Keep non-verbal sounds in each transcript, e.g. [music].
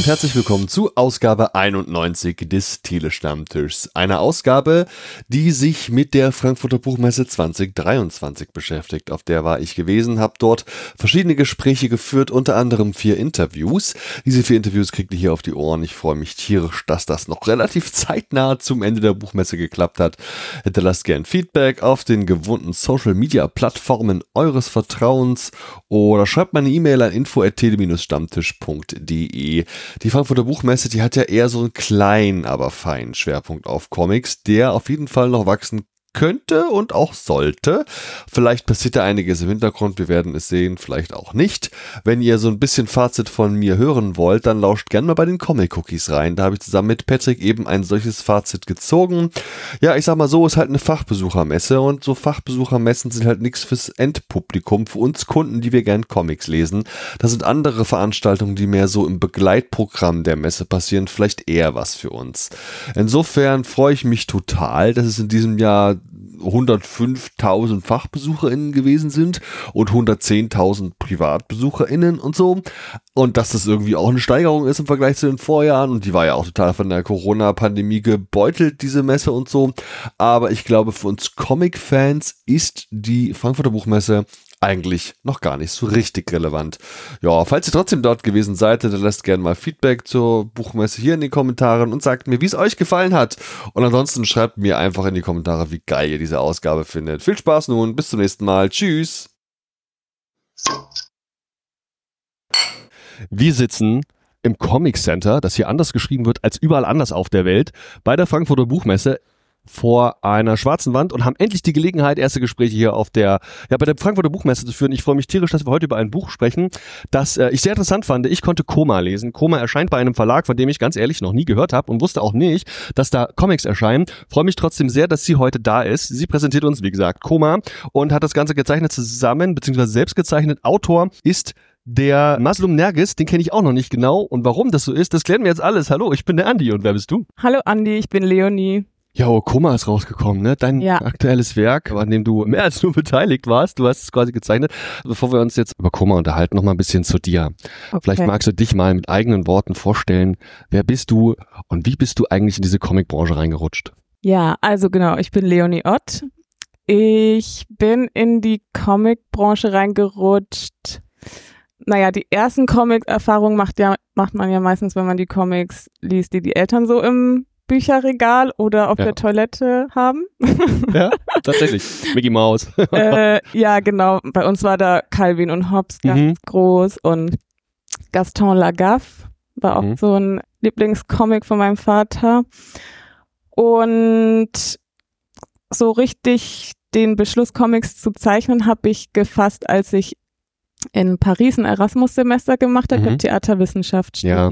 und herzlich willkommen zu Ausgabe 91 des Telestammtischs. Eine Ausgabe, die sich mit der Frankfurter Buchmesse 2023 beschäftigt. Auf der war ich gewesen, habe dort verschiedene Gespräche geführt, unter anderem vier Interviews. Diese vier Interviews kriegt ihr hier auf die Ohren. Ich freue mich tierisch, dass das noch relativ zeitnah zum Ende der Buchmesse geklappt hat. Hinterlasst gern Feedback auf den gewohnten Social Media Plattformen eures Vertrauens oder schreibt meine E-Mail an info@tele-stammtisch.de. Die Frankfurter Buchmesse, die hat ja eher so einen kleinen, aber feinen Schwerpunkt auf Comics, der auf jeden Fall noch wachsen könnte und auch sollte. Vielleicht passiert da einiges im Hintergrund, wir werden es sehen, vielleicht auch nicht. Wenn ihr so ein bisschen Fazit von mir hören wollt, dann lauscht gerne mal bei den Comic Cookies rein. Da habe ich zusammen mit Patrick eben ein solches Fazit gezogen. Ja, ich sag mal so, ist halt eine Fachbesuchermesse und so Fachbesuchermessen sind halt nichts fürs Endpublikum, für uns Kunden, die wir gern Comics lesen. Das sind andere Veranstaltungen, die mehr so im Begleitprogramm der Messe passieren, vielleicht eher was für uns. Insofern freue ich mich total, dass es in diesem Jahr 105.000 FachbesucherInnen gewesen sind und 110.000 PrivatbesucherInnen und so. Und dass das irgendwie auch eine Steigerung ist im Vergleich zu den Vorjahren. Und die war ja auch total von der Corona-Pandemie gebeutelt, diese Messe und so. Aber ich glaube, für uns Comic-Fans ist die Frankfurter Buchmesse eigentlich noch gar nicht so richtig relevant. Ja, falls ihr trotzdem dort gewesen seid, dann lasst gerne mal Feedback zur Buchmesse hier in den Kommentaren und sagt mir, wie es euch gefallen hat. Und ansonsten schreibt mir einfach in die Kommentare, wie geil ihr diese Ausgabe findet. Viel Spaß nun, bis zum nächsten Mal. Tschüss. Wir sitzen im Comic Center, das hier anders geschrieben wird als überall anders auf der Welt, bei der Frankfurter Buchmesse vor einer schwarzen Wand und haben endlich die Gelegenheit, erste Gespräche hier auf der, ja, bei der Frankfurter Buchmesse zu führen. Ich freue mich tierisch, dass wir heute über ein Buch sprechen, das äh, ich sehr interessant fand. Ich konnte Koma lesen. Koma erscheint bei einem Verlag, von dem ich ganz ehrlich noch nie gehört habe und wusste auch nicht, dass da Comics erscheinen. Freue mich trotzdem sehr, dass sie heute da ist. Sie präsentiert uns, wie gesagt, Koma und hat das Ganze gezeichnet zusammen, beziehungsweise selbst gezeichnet. Autor ist der Maslum Nergis, den kenne ich auch noch nicht genau. Und warum das so ist, das klären wir jetzt alles. Hallo, ich bin der Andi und wer bist du? Hallo Andi, ich bin Leonie. Ja, oh, Koma ist rausgekommen, ne? Dein Ja. aktuelles Werk, an dem du mehr als nur beteiligt warst. Du hast es quasi gezeichnet. Bevor wir uns jetzt über Koma unterhalten, noch mal ein bisschen zu dir. Okay. Vielleicht magst du dich mal mit eigenen Worten vorstellen. Wer bist du und wie bist du eigentlich in diese Comicbranche reingerutscht? Ja, also genau, ich bin Leonie Ott. Ich bin in die Comic-Branche reingerutscht. Naja, die ersten Comic-Erfahrungen macht, ja, macht man ja meistens, wenn man die Comics liest, die die Eltern so im Bücherregal oder auf Ja. der Toilette haben. [laughs] Ja, tatsächlich. Mickey Mouse. [laughs] äh, ja, genau. Bei uns war da Calvin und Hobbes ganz Mhm. groß und Gaston Lagaffe war auch Mhm. so ein Lieblingscomic von meinem Vater. Und so richtig den Beschluss, Comics zu zeichnen, habe ich gefasst, als ich in Paris ein Erasmus-Semester gemacht habe. Ich Mhm. habe Theaterwissenschaft Ja.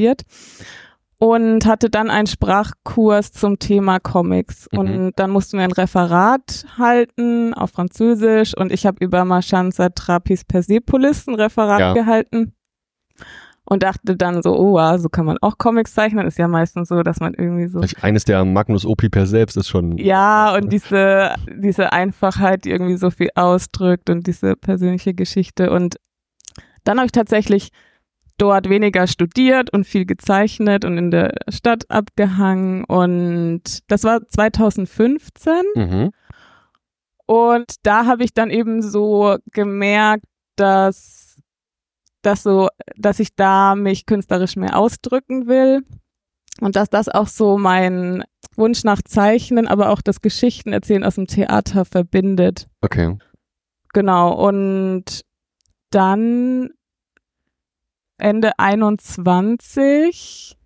Und hatte dann einen Sprachkurs zum Thema Comics. Mhm. Und dann mussten wir ein Referat halten auf Französisch. Und ich habe über Marchand Satrapis Persepolis ein Referat Ja. gehalten. Und dachte dann so, oh, wow, so kann man auch Comics zeichnen. Ist ja meistens so, dass man irgendwie so eines der Magnus Opie per selbst ist schon. ja, und diese, diese Einfachheit, die irgendwie so viel ausdrückt und diese persönliche Geschichte. Und dann habe ich tatsächlich dort weniger studiert und viel gezeichnet und in der Stadt abgehangen. Und das war 2015. Mhm. Und da habe ich dann eben so gemerkt, dass, dass so, dass ich da mich künstlerisch mehr ausdrücken will. Und dass das auch so mein Wunsch nach Zeichnen, aber auch das Geschichtenerzählen aus dem Theater verbindet. Okay. Genau. Und dann Ende 21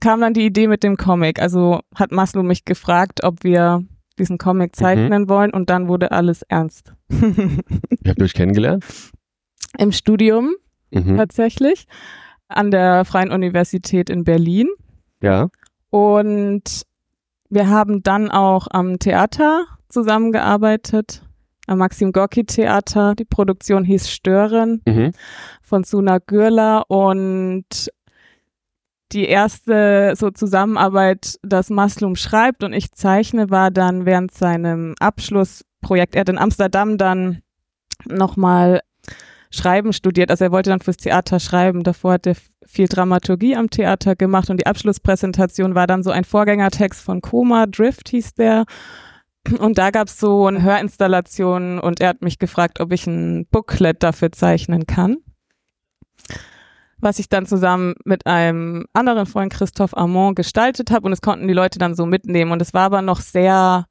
kam dann die Idee mit dem Comic. Also hat Maslow mich gefragt, ob wir diesen Comic zeichnen wollen und dann wurde alles ernst. Wie habt euch kennengelernt? Im Studium Mhm. tatsächlich an der Freien Universität in Berlin. Ja. Und wir haben dann auch am Theater zusammengearbeitet, am Maxim Gorki Theater. Die Produktion hieß Stören Mhm. von Suna Gürler und die erste so Zusammenarbeit, dass Maslum schreibt und ich zeichne, war dann während seinem Abschlussprojekt. Er hat in Amsterdam dann nochmal Schreiben studiert. Also er wollte dann fürs Theater schreiben. Davor hat er viel Dramaturgie am Theater gemacht und die Abschlusspräsentation war dann so ein Vorgängertext von Koma, Drift hieß der. Und da gab es so eine Hörinstallation und er hat mich gefragt, ob ich ein Booklet dafür zeichnen kann. Was ich dann zusammen mit einem anderen Freund Christoph Armand gestaltet habe und es konnten die Leute dann so mitnehmen. Und es war aber noch sehr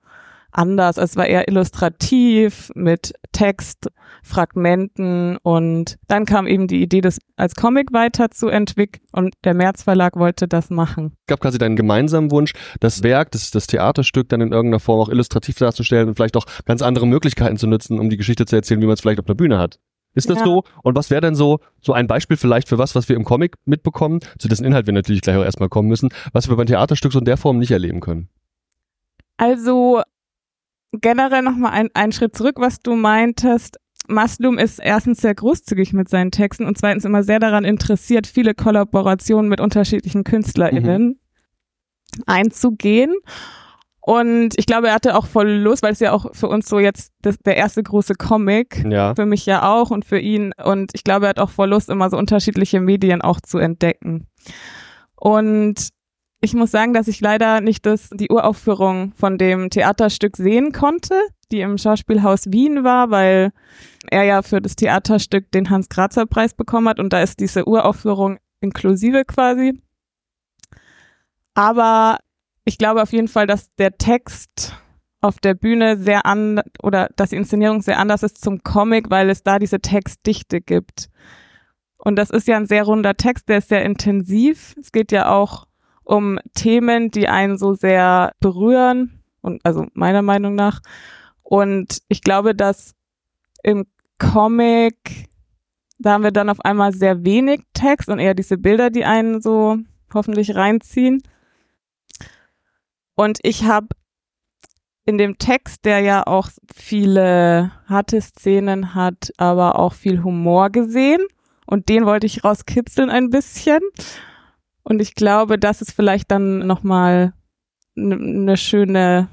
anders. Es war eher illustrativ mit Text, Fragmenten und dann kam eben die Idee, das als Comic weiterzuentwickeln und der März Verlag wollte das machen. Es gab quasi deinen gemeinsamen Wunsch, das Werk, das, das Theaterstück dann in irgendeiner Form auch illustrativ darzustellen und vielleicht auch ganz andere Möglichkeiten zu nutzen, um die Geschichte zu erzählen, wie man es vielleicht auf der Bühne hat. Ist das ja. so? Und was wäre denn so, so ein Beispiel vielleicht für was, was wir im Comic mitbekommen, zu dessen Inhalt wir natürlich gleich auch erstmal kommen müssen, was wir beim Theaterstück so in der Form nicht erleben können? Also generell nochmal ein, einen Schritt zurück, was du meintest. Maslum ist erstens sehr großzügig mit seinen Texten und zweitens immer sehr daran interessiert, viele Kollaborationen mit unterschiedlichen KünstlerInnen mhm. einzugehen. Und ich glaube, er hatte auch voll Lust, weil es ja auch für uns so jetzt das, der erste große Comic, ja. für mich ja auch und für ihn. Und ich glaube, er hat auch voll Lust, immer so unterschiedliche Medien auch zu entdecken. Und ich muss sagen, dass ich leider nicht das, die Uraufführung von dem Theaterstück sehen konnte, die im Schauspielhaus Wien war, weil er ja für das Theaterstück den Hans-Grazer-Preis bekommen hat und da ist diese Uraufführung inklusive quasi. Aber ich glaube auf jeden Fall, dass der Text auf der Bühne sehr an oder dass die Inszenierung sehr anders ist zum Comic, weil es da diese Textdichte gibt. Und das ist ja ein sehr runder Text, der ist sehr intensiv. Es geht ja auch um Themen, die einen so sehr berühren und also meiner Meinung nach. Und ich glaube, dass im Comic da haben wir dann auf einmal sehr wenig Text und eher diese Bilder, die einen so hoffentlich reinziehen. Und ich habe in dem Text, der ja auch viele harte Szenen hat, aber auch viel Humor gesehen. Und den wollte ich rauskitzeln ein bisschen. Und ich glaube, das ist vielleicht dann nochmal eine ne schöne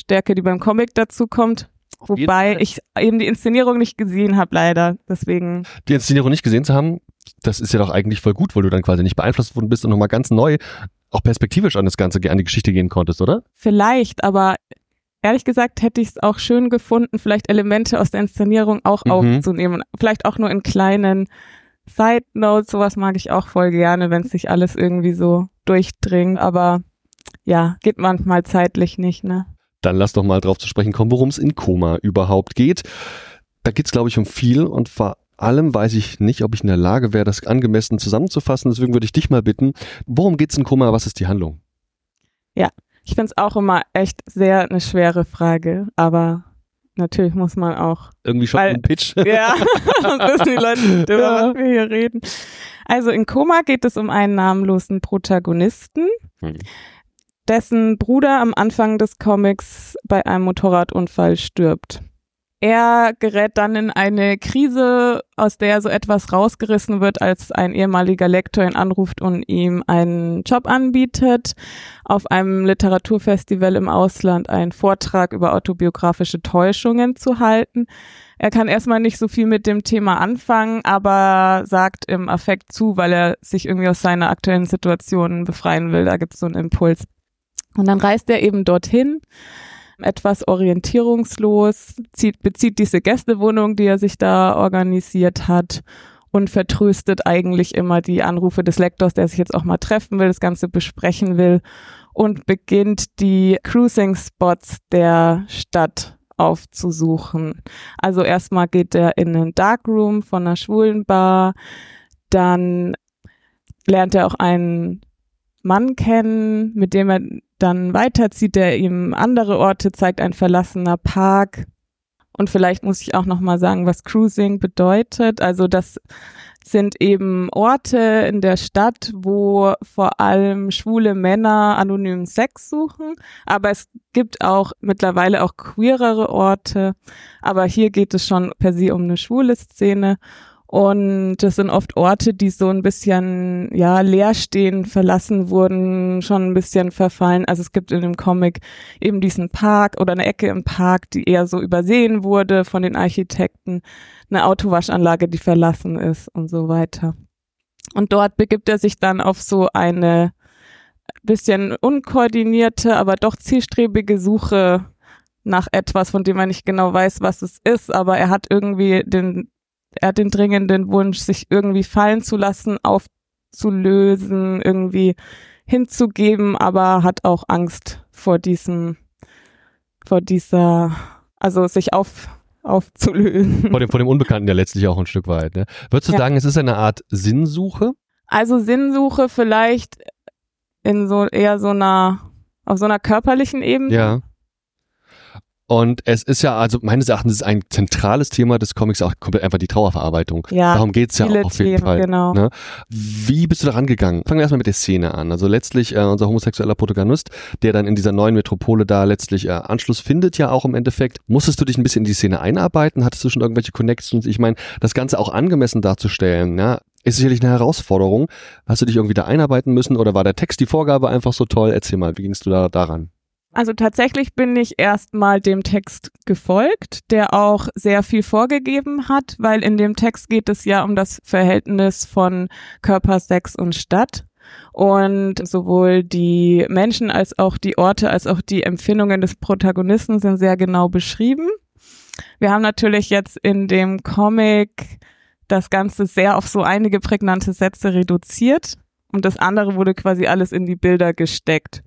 Stärke, die beim Comic dazu kommt. Wobei ich eben die Inszenierung nicht gesehen habe, leider. Deswegen. Die Inszenierung nicht gesehen zu haben, das ist ja doch eigentlich voll gut, weil du dann quasi nicht beeinflusst worden bist und nochmal ganz neu, auch perspektivisch an das Ganze, an die Geschichte gehen konntest, oder? Vielleicht, aber ehrlich gesagt hätte ich es auch schön gefunden, vielleicht Elemente aus der Inszenierung auch mhm. aufzunehmen. Vielleicht auch nur in kleinen Side Notes, sowas mag ich auch voll gerne, wenn sich alles irgendwie so durchdringt, aber ja, geht manchmal zeitlich nicht, ne? Dann lass doch mal drauf zu sprechen kommen, worum es in Koma überhaupt geht. Da geht es, glaube ich, um viel und vor allem weiß ich nicht, ob ich in der Lage wäre, das angemessen zusammenzufassen. Deswegen würde ich dich mal bitten, worum geht es in Koma? Was ist die Handlung? Ja, ich finde es auch immer echt sehr eine schwere Frage, aber natürlich muss man auch. Irgendwie schon ein Pitch. [laughs] Ja, sonst wissen die Leute, über ja. was wir hier reden. Also in Koma geht es um einen namenlosen Protagonisten, hm. dessen Bruder am Anfang des Comics bei einem Motorradunfall stirbt. Er gerät dann in eine Krise, aus der so etwas rausgerissen wird, als ein ehemaliger Lektor ihn anruft und ihm einen Job anbietet, auf einem Literaturfestival im Ausland einen Vortrag über autobiografische Täuschungen zu halten. Er kann erstmal nicht so viel mit dem Thema anfangen, aber sagt im Affekt zu, weil er sich irgendwie aus seiner aktuellen Situation befreien will. Da gibt es so einen Impuls. Und dann reist er eben dorthin etwas orientierungslos, zieht, bezieht diese Gästewohnung, die er sich da organisiert hat und vertröstet eigentlich immer die Anrufe des Lektors, der sich jetzt auch mal treffen will, das Ganze besprechen will und beginnt die Cruising Spots der Stadt aufzusuchen. Also erstmal geht er in einen Darkroom von einer schwulen Bar, dann lernt er auch einen Mann kennen, mit dem er dann weiterzieht, der ihm andere Orte zeigt, ein verlassener Park. Und vielleicht muss ich auch noch mal sagen, was Cruising bedeutet. Also das sind eben Orte in der Stadt, wo vor allem schwule Männer anonymen Sex suchen. Aber es gibt auch mittlerweile auch queerere Orte. Aber hier geht es schon per se um eine schwule Szene. Und das sind oft Orte, die so ein bisschen, ja, leer stehen, verlassen wurden, schon ein bisschen verfallen. Also es gibt in dem Comic eben diesen Park oder eine Ecke im Park, die eher so übersehen wurde von den Architekten, eine Autowaschanlage, die verlassen ist und so weiter. Und dort begibt er sich dann auf so eine bisschen unkoordinierte, aber doch zielstrebige Suche nach etwas, von dem er nicht genau weiß, was es ist, aber er hat irgendwie den, er hat den dringenden Wunsch, sich irgendwie fallen zu lassen, aufzulösen, irgendwie hinzugeben, aber hat auch Angst vor diesem, vor dieser, also sich auf, aufzulösen. Vor dem, vor dem Unbekannten ja letztlich auch ein Stück weit. Ne? Würdest du Ja. sagen, es ist eine Art Sinnsuche? Also Sinnsuche vielleicht in so eher so einer, auf so einer körperlichen Ebene. Ja. Und es ist ja, also meines Erachtens ist ein zentrales Thema des Comics auch komplett einfach die Trauerverarbeitung. Ja, Darum geht's ja auch auf jeden Themen, Fall. genau. Ne? Wie bist du da rangegangen? Fangen wir erstmal mit der Szene an. Also letztlich äh, unser homosexueller Protagonist, der dann in dieser neuen Metropole da letztlich äh, Anschluss findet, ja auch im Endeffekt. Musstest du dich ein bisschen in die Szene einarbeiten? Hattest du schon irgendwelche Connections? Ich meine, das Ganze auch angemessen darzustellen, ja, ist sicherlich eine Herausforderung. Hast du dich irgendwie da einarbeiten müssen oder war der Text die Vorgabe einfach so toll? Erzähl mal, wie gingst du da daran? Also tatsächlich bin ich erstmal dem Text gefolgt, der auch sehr viel vorgegeben hat, weil in dem Text geht es ja um das Verhältnis von Körper, Sex und Stadt. Und sowohl die Menschen als auch die Orte als auch die Empfindungen des Protagonisten sind sehr genau beschrieben. Wir haben natürlich jetzt in dem Comic das Ganze sehr auf so einige prägnante Sätze reduziert und das andere wurde quasi alles in die Bilder gesteckt.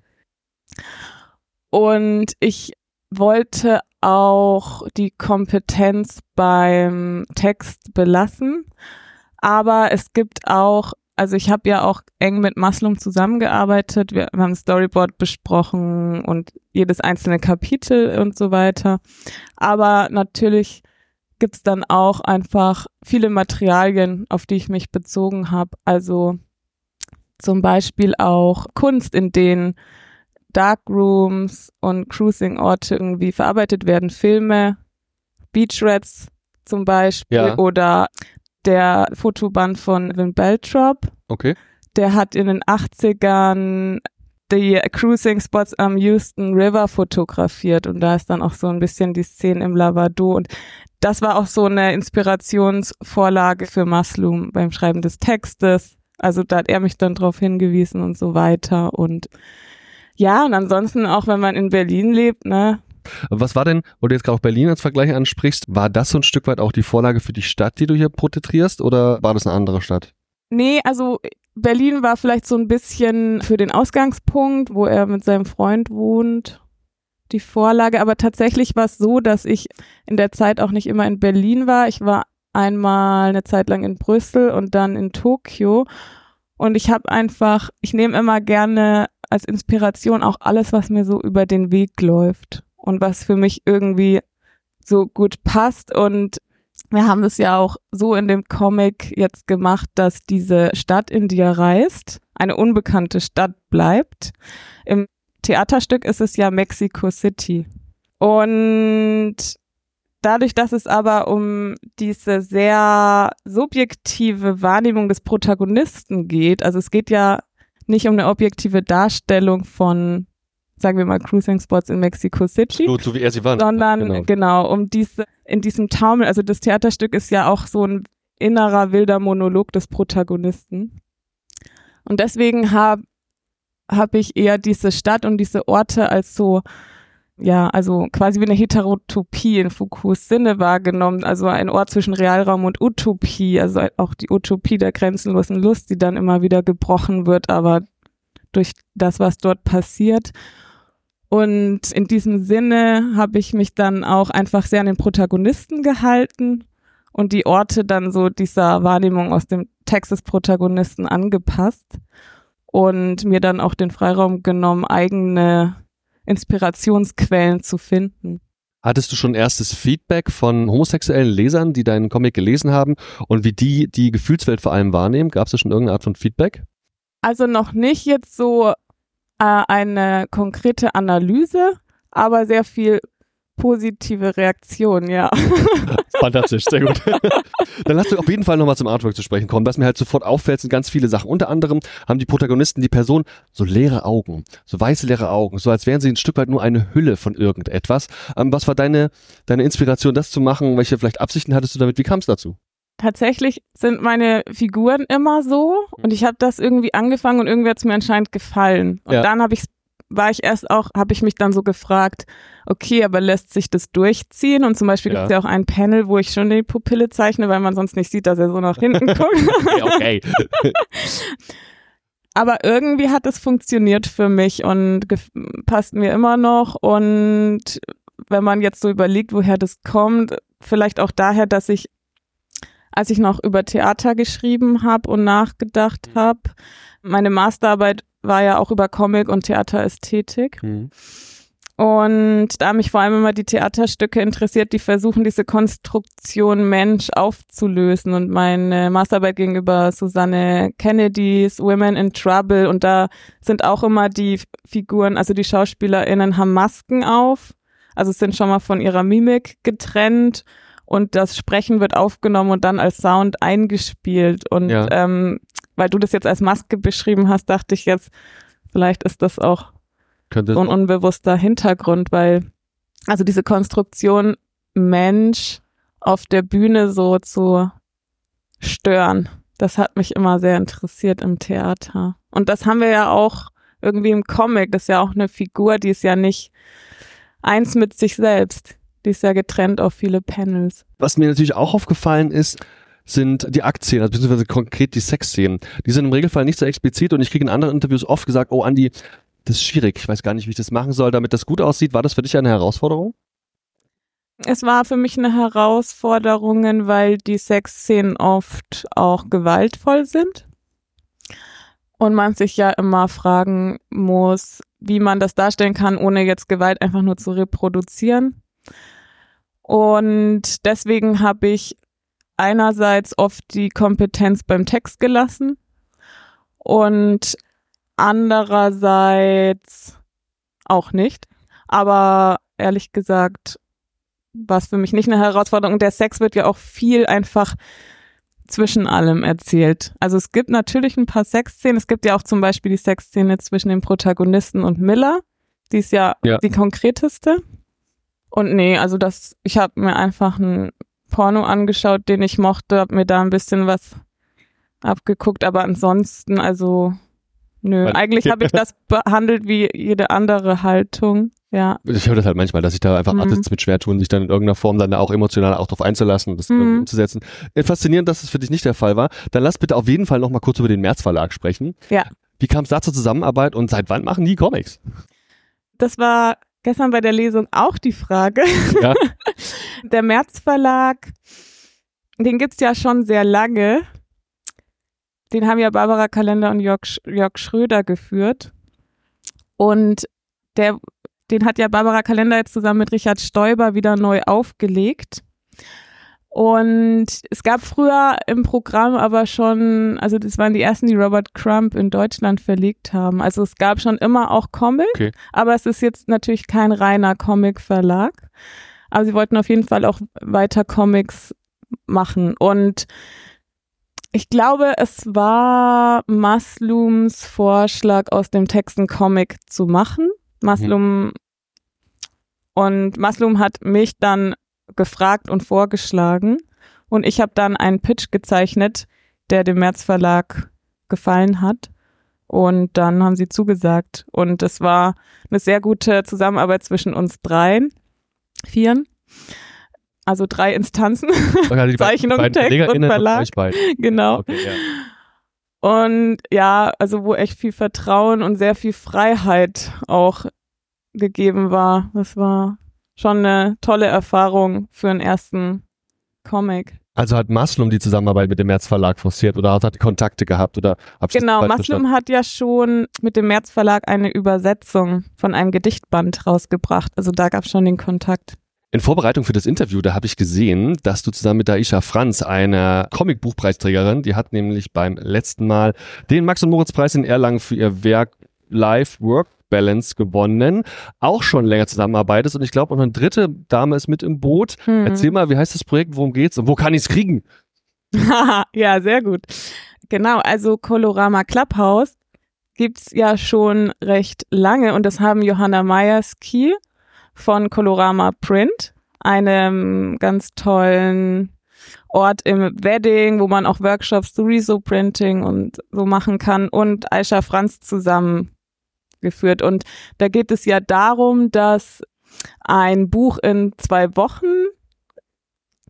Und ich wollte auch die Kompetenz beim Text belassen. Aber es gibt auch, also ich habe ja auch eng mit Maslum zusammengearbeitet. Wir, haben Storyboard besprochen und jedes einzelne Kapitel und so weiter. Aber natürlich gibt's dann auch einfach viele Materialien, auf die ich mich bezogen habe. Also zum Beispiel auch Kunst, in denen Darkrooms und Cruising-Orte irgendwie verarbeitet werden. Filme, Beach Rats zum Beispiel Ja. oder der Fotoband von Vin Beltrop. Okay. Der hat in den 80ern die Cruising Spots am Houston River fotografiert und da ist dann auch so ein bisschen die Szene im Lavado und das war auch so eine Inspirationsvorlage für Maslum beim Schreiben des Textes. Also da hat er mich dann drauf hingewiesen und so weiter und ja, und ansonsten auch wenn man in Berlin lebt, ne, Was war denn, wo du jetzt gerade auch Berlin als Vergleich ansprichst, war das so ein Stück weit auch die Vorlage für die Stadt, die du hier porträtierst, oder war das eine andere Stadt? Nee, also Berlin war vielleicht so ein bisschen für den Ausgangspunkt, wo er mit seinem Freund wohnt, die Vorlage. Aber tatsächlich war es so, dass ich in der Zeit auch nicht immer in Berlin war. Ich war einmal eine Zeit lang in Brüssel und dann in Tokio. Und ich habe einfach, ich nehme immer gerne als Inspiration auch alles, was mir so über den Weg läuft und was für mich irgendwie so gut passt. Und wir haben es ja auch so in dem Comic jetzt gemacht, dass diese Stadt, in die er reist, eine unbekannte Stadt bleibt. Im Theaterstück ist es ja Mexico City. Und dadurch, dass es aber um diese sehr subjektive Wahrnehmung des Protagonisten geht, also es geht ja nicht um eine objektive Darstellung von, sagen wir mal, Cruising Spots in Mexico City, So, so wie er sie war. sondern Genau. genau. um diese in diesem Taumel, also das Theaterstück ist ja auch so ein innerer wilder Monolog des Protagonisten. Und deswegen habe hab ich eher diese Stadt und diese Orte als so ja, also quasi wie eine Heterotopie in Foucaults Sinne wahrgenommen, also ein Ort zwischen Realraum und Utopie, also auch die Utopie der grenzenlosen Lust, die dann immer wieder gebrochen wird, aber durch das, was dort passiert. Und in diesem Sinne habe ich mich dann auch einfach sehr an den Protagonisten gehalten und die Orte dann so dieser Wahrnehmung aus dem Text des Protagonisten angepasst und mir dann auch den Freiraum genommen, eigene Inspirationsquellen zu finden. Hattest du schon erstes Feedback von homosexuellen Lesern, die deinen Comic gelesen haben und wie die die Gefühlswelt vor allem wahrnehmen? Gab es da schon irgendeine Art von Feedback? Also noch nicht jetzt so äh, eine konkrete Analyse, aber sehr viel positive Reaktion, ja. [laughs] Fantastisch, sehr gut. [laughs] Dann lass uns auf jeden Fall nochmal zum Artwork zu sprechen kommen. Was mir halt sofort auffällt, sind ganz viele Sachen. Unter anderem haben die Protagonisten, die Person, so leere Augen, so weiße leere Augen, so als wären sie ein Stück weit nur eine Hülle von irgendetwas. Ähm, was war deine, deine Inspiration, das zu machen? Welche vielleicht Absichten hattest du damit? Wie kam es dazu? tatsächlich sind meine Figuren immer so und ich habe das irgendwie angefangen und irgendwie hat es mir anscheinend gefallen. Und Ja. dann habe ich war ich erst auch, habe ich mich dann so gefragt, okay, aber lässt sich das durchziehen? Und zum Beispiel Ja. gibt es ja auch ein Panel, wo ich schon die Pupille zeichne, weil man sonst nicht sieht, dass er so nach hinten guckt. [laughs] Okay, okay. [laughs] Aber irgendwie hat es funktioniert für mich und passt mir immer noch. Und wenn man jetzt so überlegt, woher das kommt, vielleicht auch daher, dass ich, als ich noch über Theater geschrieben habe und nachgedacht habe, meine Masterarbeit war ja auch über Comic und Theaterästhetik. Hm. Und da haben mich vor allem immer die Theaterstücke interessiert, die versuchen, diese Konstruktion Mensch aufzulösen. Und meine Masterarbeit gegenüber Susanne Kennedys Women in Trouble. Und da sind auch immer die Figuren, also die SchauspielerInnen haben Masken auf. Also sind schon mal von ihrer Mimik getrennt. Und das Sprechen wird aufgenommen und dann als Sound eingespielt. Und Ja. ähm, weil du das jetzt als Maske beschrieben hast, dachte ich jetzt, vielleicht ist das auch Könnte so ein unbewusster Hintergrund, weil also diese Konstruktion Mensch auf der Bühne so zu stören, das hat mich immer sehr interessiert im Theater. Und das haben wir ja auch irgendwie im Comic, das ist ja auch eine Figur, die ist ja nicht eins mit sich selbst, die ist ja getrennt auf viele Panels. Was mir natürlich auch aufgefallen ist, sind die Aktszenen, also beziehungsweise konkret die Sexszenen. Die sind im Regelfall nicht so explizit und ich kriege in anderen Interviews oft gesagt, oh Andi, das ist schwierig, ich weiß gar nicht, wie ich das machen soll, damit das gut aussieht. War das für dich eine Herausforderung? Es war für mich eine Herausforderung, weil die Sexszenen oft auch gewaltvoll sind. Und man sich ja immer fragen muss, wie man das darstellen kann, ohne jetzt Gewalt einfach nur zu reproduzieren. Und deswegen habe ich einerseits oft die Kompetenz beim Text gelassen und andererseits auch nicht. Aber ehrlich gesagt, war es für mich nicht eine Herausforderung. Der Sex wird ja auch viel einfach zwischen allem erzählt. Also es gibt natürlich ein paar Sexszenen. Es gibt ja auch zum Beispiel die Sexszene zwischen dem Protagonisten und Miller. Die ist ja, Ja. die konkreteste. Und nee, also das, ich habe mir einfach ein Porno angeschaut, den ich mochte, habe mir da ein bisschen was abgeguckt, aber ansonsten, also nö, eigentlich habe ich das [laughs] behandelt wie jede andere Haltung. Ja. Ich höre das halt manchmal, dass sich da einfach Mhm. Artists mit schwer tun, sich dann in irgendeiner Form dann auch emotional auch drauf einzulassen und das Mhm. umzusetzen. Äh, Faszinierend, dass es für dich nicht der Fall war. Dann lass bitte auf jeden Fall noch mal kurz über den März Verlag sprechen. Ja. Wie kam es da zur Zusammenarbeit und seit wann machen die Comics? Das war gestern bei der Lesung auch die Frage. Ja. [laughs] Der März Verlag, den gibt's ja schon sehr lange. Den haben ja Barbara Kalender und Jörg, Sch- Jörg Schröder geführt. Und der, den hat ja Barbara Kalender jetzt zusammen mit Richard Stoiber wieder neu aufgelegt. Und es gab früher im Programm aber schon, also das waren die ersten, die Robert Crump in Deutschland verlegt haben. Also es gab schon immer auch Comic, Okay. aber es ist jetzt natürlich kein reiner Comic-Verlag. Aber sie wollten auf jeden Fall auch weiter Comics machen. Und ich glaube, es war Maslums Vorschlag, aus dem Text einen Comic zu machen. Maslum und Maslum hat mich dann gefragt und vorgeschlagen. Und ich habe dann einen Pitch gezeichnet, der dem März Verlag gefallen hat. Und dann haben sie zugesagt. Und es war eine sehr gute Zusammenarbeit zwischen uns dreien, vieren. Also drei Instanzen, Okay, die [laughs] Zeichnung, beiden Text und Verlag. beiden. [laughs] genau. Okay, ja. Und ja, also wo echt viel Vertrauen und sehr viel Freiheit auch gegeben war. Das war schon eine tolle Erfahrung für einen ersten Comic. Also hat Maslum die Zusammenarbeit mit dem März Verlag forciert oder hat die Kontakte gehabt oder Genau, Maslum hat ja schon mit dem März Verlag eine Übersetzung von einem Gedichtband rausgebracht. Also da gab es schon den Kontakt. In Vorbereitung für das Interview, da habe ich gesehen, dass du zusammen mit Aisha Franz, einer Comicbuchpreisträgerin, die hat nämlich beim letzten Mal den Max- und Moritz-Preis in Erlangen für ihr Werk Life Work Balance gewonnen, auch schon länger zusammenarbeitest und ich glaube auch eine dritte Dame ist mit im Boot. Hm. Erzähl mal, wie heißt das Projekt, worum geht's und wo kann ich's kriegen? [laughs] ja, sehr gut. Genau, also Colorama Clubhouse gibt's ja schon recht lange und das haben Johanna Meyerski von Colorama Print, einem ganz tollen Ort im Wedding, wo man auch Workshops zu Reso-Printing und so machen kann und Aisha Franz zusammengeführt. Und da geht es ja darum, dass ein Buch in zwei Wochen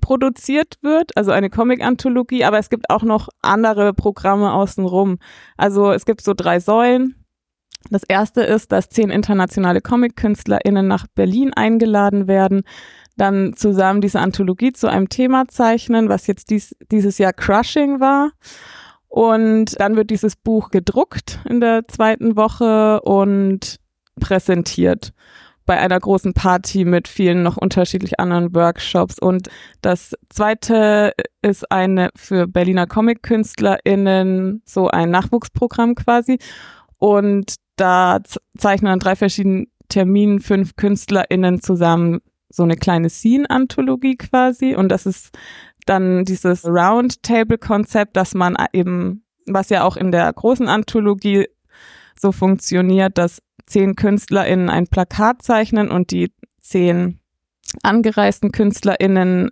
produziert wird, also eine Comic-Anthologie, aber es gibt auch noch andere Programme außenrum. Also es gibt so drei Säulen. Das erste ist, dass zehn internationale Comic-KünstlerInnen nach Berlin eingeladen werden, dann zusammen diese Anthologie zu einem Thema zeichnen, was jetzt dies, dieses Jahr Crushing war. Und dann wird dieses Buch gedruckt in der zweiten Woche und präsentiert bei einer großen Party mit vielen noch unterschiedlich anderen Workshops. Und das zweite ist eine für Berliner Comic-KünstlerInnen, so ein Nachwuchsprogramm quasi. Und da zeichnen an drei verschiedenen Terminen fünf KünstlerInnen zusammen so eine kleine Scene-Anthologie quasi. Und das ist dann dieses Roundtable-Konzept, dass man eben, was ja auch in der großen Anthologie so funktioniert, dass zehn KünstlerInnen ein Plakat zeichnen und die zehn angereisten KünstlerInnen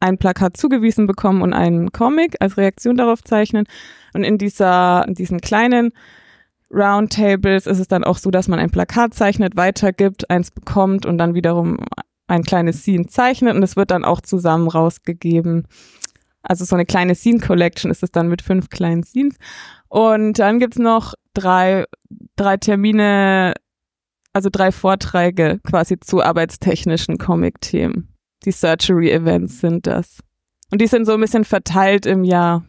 ein Plakat zugewiesen bekommen und einen Comic als Reaktion darauf zeichnen. Und in dieser, in diesen kleinen Roundtables ist es dann auch so, dass man ein Plakat zeichnet, weitergibt, eins bekommt und dann wiederum ein kleines Scene zeichnet und es wird dann auch zusammen rausgegeben. Also so eine kleine Scene Collection ist es dann mit fünf kleinen Scenes. Und dann gibt's noch drei, drei Termine, also drei Vorträge quasi zu arbeitstechnischen Comic-Themen. Die Surgery-Events sind das. Und die sind so ein bisschen verteilt im Jahr.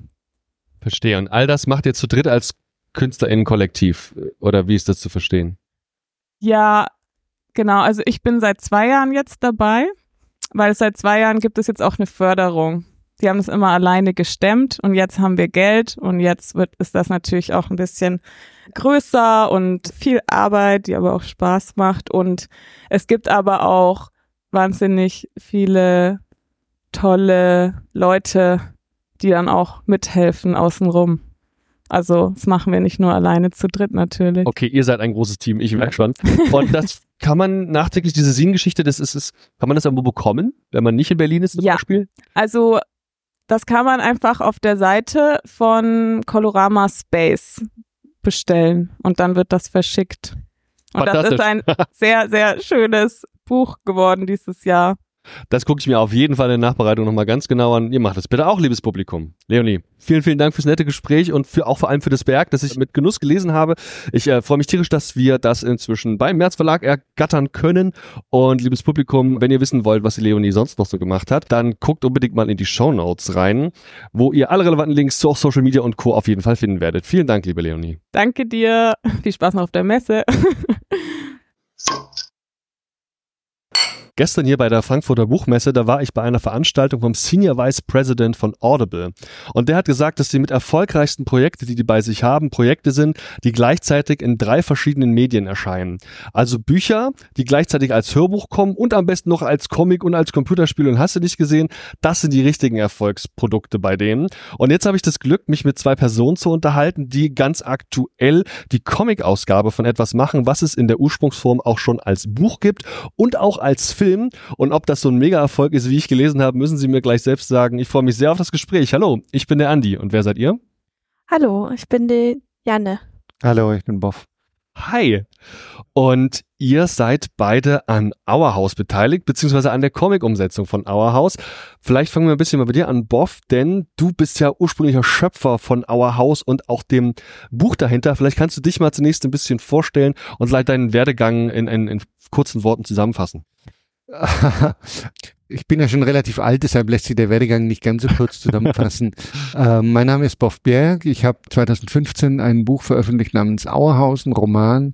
Verstehe. Und all das macht ihr zu dritt als KünstlerInnen-Kollektiv? Oder wie ist das zu verstehen? Ja, genau. Also ich bin seit zwei Jahren jetzt dabei, weil seit zwei Jahren gibt es jetzt auch eine Förderung die haben das immer alleine gestemmt und jetzt haben wir Geld und jetzt wird, ist das natürlich auch ein bisschen größer und viel Arbeit, die aber auch Spaß macht und es gibt aber auch wahnsinnig viele tolle Leute, die dann auch mithelfen außenrum. Also das machen wir nicht nur alleine zu dritt natürlich. Okay, ihr seid ein großes Team, ich merke schon. Und [laughs] das kann man nachträglich, diese Sin-Geschichte, das ist, ist, kann man das irgendwo bekommen, wenn man nicht in Berlin ist zum ja. Beispiel? Also das kann man einfach auf der Seite von Colorama Space bestellen und dann wird das verschickt. Und das ist ein sehr, sehr schönes Buch geworden dieses Jahr. Das gucke ich mir auf jeden Fall in der Nachbereitung nochmal ganz genau an. Ihr macht das bitte auch, liebes Publikum. Leonie, vielen, vielen Dank fürs nette Gespräch und für, auch vor allem für das Werk, das ich mit Genuss gelesen habe. Ich äh, freue mich tierisch, dass wir das inzwischen beim März Verlag ergattern können. Und liebes Publikum, wenn ihr wissen wollt, was die Leonie sonst noch so gemacht hat, dann guckt unbedingt mal in die Show Notes rein, wo ihr alle relevanten Links zu auch Social Media und Co. auf jeden Fall finden werdet. Vielen Dank, liebe Leonie. Danke dir. Viel Spaß noch auf der Messe. [laughs] Gestern hier bei der Frankfurter Buchmesse, da war ich bei einer Veranstaltung vom Senior Vice President von Audible. Und der hat gesagt, dass die mit erfolgreichsten Projekte, die die bei sich haben, Projekte sind, die gleichzeitig in drei verschiedenen Medien erscheinen. Also Bücher, die gleichzeitig als Hörbuch kommen und am besten noch als Comic und als Computerspiel. Und hast du nicht gesehen, das sind die richtigen Erfolgsprodukte bei denen. Und jetzt habe ich das Glück, mich mit zwei Personen zu unterhalten, die ganz aktuell die Comic-Ausgabe von etwas machen, was es in der Ursprungsform auch schon als Buch gibt und auch als Film Film. Und ob das so ein Mega-Erfolg ist, wie ich gelesen habe, müssen Sie mir gleich selbst sagen. Ich freue mich sehr auf das Gespräch. Hallo, ich bin der Andi. Und wer seid ihr? Hallo, ich bin die Janne. Hallo, ich bin Boff. Hi. Und ihr seid beide an Our House beteiligt, beziehungsweise an der Comic-Umsetzung von Our House. Vielleicht fangen wir ein bisschen mal bei dir an, Boff, denn du bist ja ursprünglicher Schöpfer von Our House und auch dem Buch dahinter. Vielleicht kannst du dich mal zunächst ein bisschen vorstellen und vielleicht deinen Werdegang in, in, in kurzen Worten zusammenfassen. [laughs] ich bin ja schon relativ alt, deshalb lässt sich der Werdegang nicht ganz so kurz zusammenfassen. [laughs] äh, mein Name ist Boff Berg. Ich habe 2015 ein Buch veröffentlicht namens Auerhaus, ein Roman,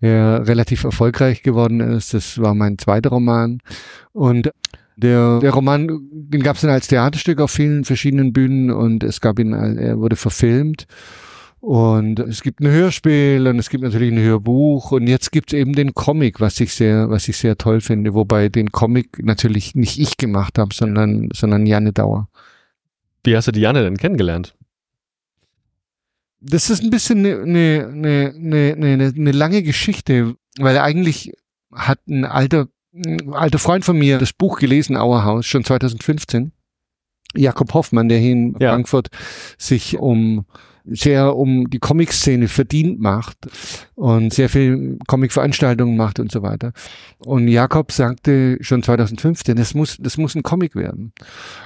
der relativ erfolgreich geworden ist. Das war mein zweiter Roman. Und der, der Roman, den gab es dann als Theaterstück auf vielen verschiedenen Bühnen und es gab ihn, er wurde verfilmt. Und es gibt ein Hörspiel und es gibt natürlich ein Hörbuch und jetzt gibt es eben den Comic, was ich sehr, was ich sehr toll finde, wobei den Comic natürlich nicht ich gemacht habe, sondern, sondern Janne Dauer. Wie hast du die Janne denn kennengelernt? Das ist ein bisschen eine, eine, eine, eine, eine lange Geschichte, weil eigentlich hat ein alter, ein alter Freund von mir das Buch gelesen, Auerhaus, schon 2015 Jakob Hoffmann, der hier in Ja. Frankfurt sich um sehr um die Comic-Szene verdient macht und sehr viel Comic-Veranstaltungen macht und so weiter. Und Jakob sagte schon 2015, das muss, das muss ein Comic werden.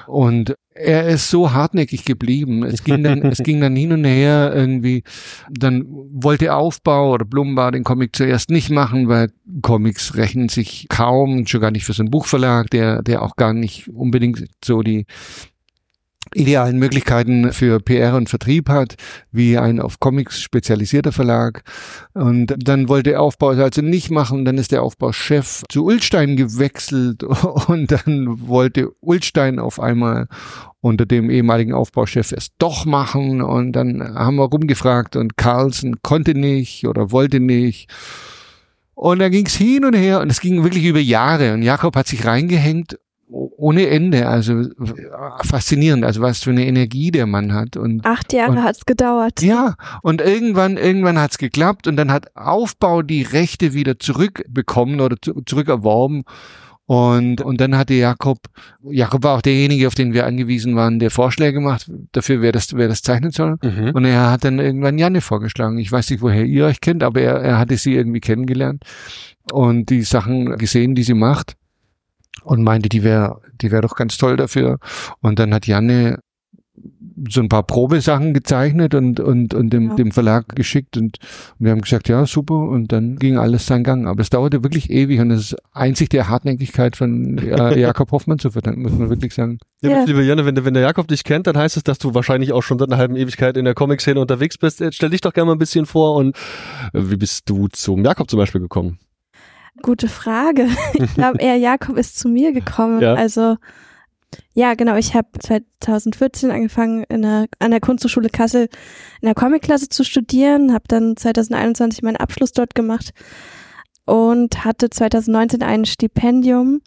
Und er ist so hartnäckig geblieben. Es ging dann, es ging dann hin und her irgendwie. Dann wollte Aufbau oder Blumenbar den Comic zuerst nicht machen, weil Comics rechnen sich kaum, schon gar nicht für so einen Buchverlag, der, der auch gar nicht unbedingt so die idealen Möglichkeiten für PR und Vertrieb hat, wie ein auf Comics spezialisierter Verlag. Und dann wollte der Aufbau also nicht machen. Dann ist der Aufbauchef zu Ulstein gewechselt [laughs] und dann wollte Ulstein auf einmal unter dem ehemaligen Aufbauchef es doch machen. Und dann haben wir rumgefragt und Carlsen konnte nicht oder wollte nicht. Und dann ging es hin und her und es ging wirklich über Jahre. Und Jakob hat sich reingehängt ohne Ende. Also faszinierend, also was für eine Energie der Mann hat. Und Acht Jahre Und- hat's gedauert. ja, und irgendwann, irgendwann hat's geklappt und dann hat Aufbau die Rechte wieder zurückbekommen oder zu, zurückerworben. Und, und dann hatte Jakob, Jakob war auch derjenige, auf den wir angewiesen waren, der Vorschläge macht dafür, wer das, wer das zeichnen soll. Mhm. Und er hat dann irgendwann Janne vorgeschlagen. Ich weiß nicht, woher ihr euch kennt, aber er, er hatte sie irgendwie kennengelernt und die Sachen gesehen, die sie macht und meinte, die wäre, die wäre doch ganz toll dafür. Und dann hat Janne so ein paar Probesachen gezeichnet und, und, und dem, Ja. dem Verlag geschickt und wir haben gesagt, ja, super. Und dann ging alles seinen Gang. Aber es dauerte wirklich ewig und es ist einzig der Hartnäckigkeit von äh, [laughs] Jakob Hoffmann zu verdanken, muss man wirklich sagen. Ja, Ja. liebe Janne, wenn, der- wenn der Jakob dich kennt, dann heißt es, dass du wahrscheinlich auch schon seit einer halben Ewigkeit in der Comic-Szene unterwegs bist. Jetzt stell dich doch gerne mal ein bisschen vor und äh, wie bist du zum Jakob zum Beispiel gekommen? Gute Frage. [laughs] Ich glaube, [laughs] eher Jakob ist zu mir gekommen. Ja. Also ja, genau. Ich habe 2014 angefangen, in der, an der Kunsthochschule Kassel in der Comic-Klasse zu studieren, habe dann 2021 meinen Abschluss dort gemacht und hatte 2019 ein Stipendium,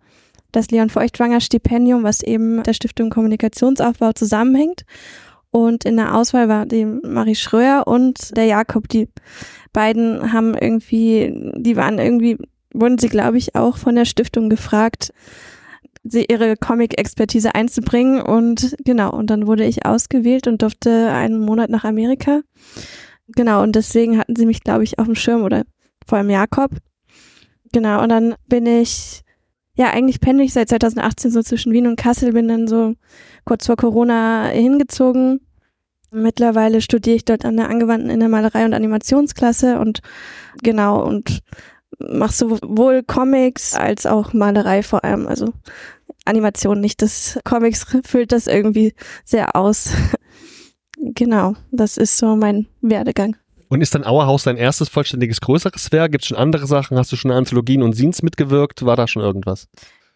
das Leon Feuchtwanger Stipendium, was eben mit der Stiftung Kommunikationsaufbau zusammenhängt. Und in der Auswahl war die Marie Schröer und der Jakob. Die beiden haben irgendwie, die waren irgendwie wurden sie, glaube ich, auch von der Stiftung gefragt, sie ihre Comic-Expertise einzubringen. Und genau, und dann wurde ich ausgewählt und durfte einen Monat nach Amerika. Genau, und deswegen hatten sie mich, glaube ich, auf dem Schirm oder vor allem Jakob. Genau, und dann bin ich, ja, eigentlich pendel ich seit 2018 so zwischen Wien und Kassel, bin dann so kurz vor Corona hingezogen. Mittlerweile studiere ich dort an der angewandten in der Malerei- und Animationsklasse und genau, und mache sowohl Comics als auch Malerei vor allem, also Animation nicht. Das Comics [laughs] füllt das irgendwie sehr aus. [laughs] genau, das ist so mein Werdegang. Und ist dann Auerhaus dein erstes vollständiges größeres Werk? Gibt es schon andere Sachen? Hast du schon an Anthologien und Scenes mitgewirkt? War da schon irgendwas?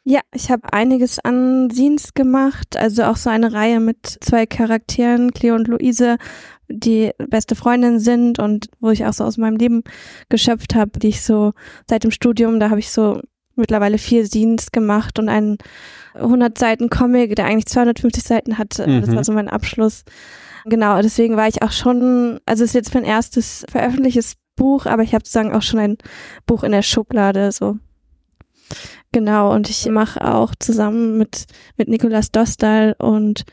Ja, ich habe einiges an Scenes gemacht, also auch so eine Reihe mit zwei Charakteren, Cleo und Luise, die beste Freundinnen sind und wo ich auch so aus meinem Leben geschöpft habe, die ich so seit dem Studium, da habe ich so mittlerweile vier Scenes gemacht und einen 100 Seiten Comic, der eigentlich 250 Seiten hat. Das Mhm. war so mein Abschluss. Genau, deswegen war ich auch schon, also es ist jetzt mein erstes veröffentlichtes Buch, aber ich habe sozusagen auch schon ein Buch in der Schublade, so. Genau, und ich mache auch zusammen mit, mit Nicolas Dostal und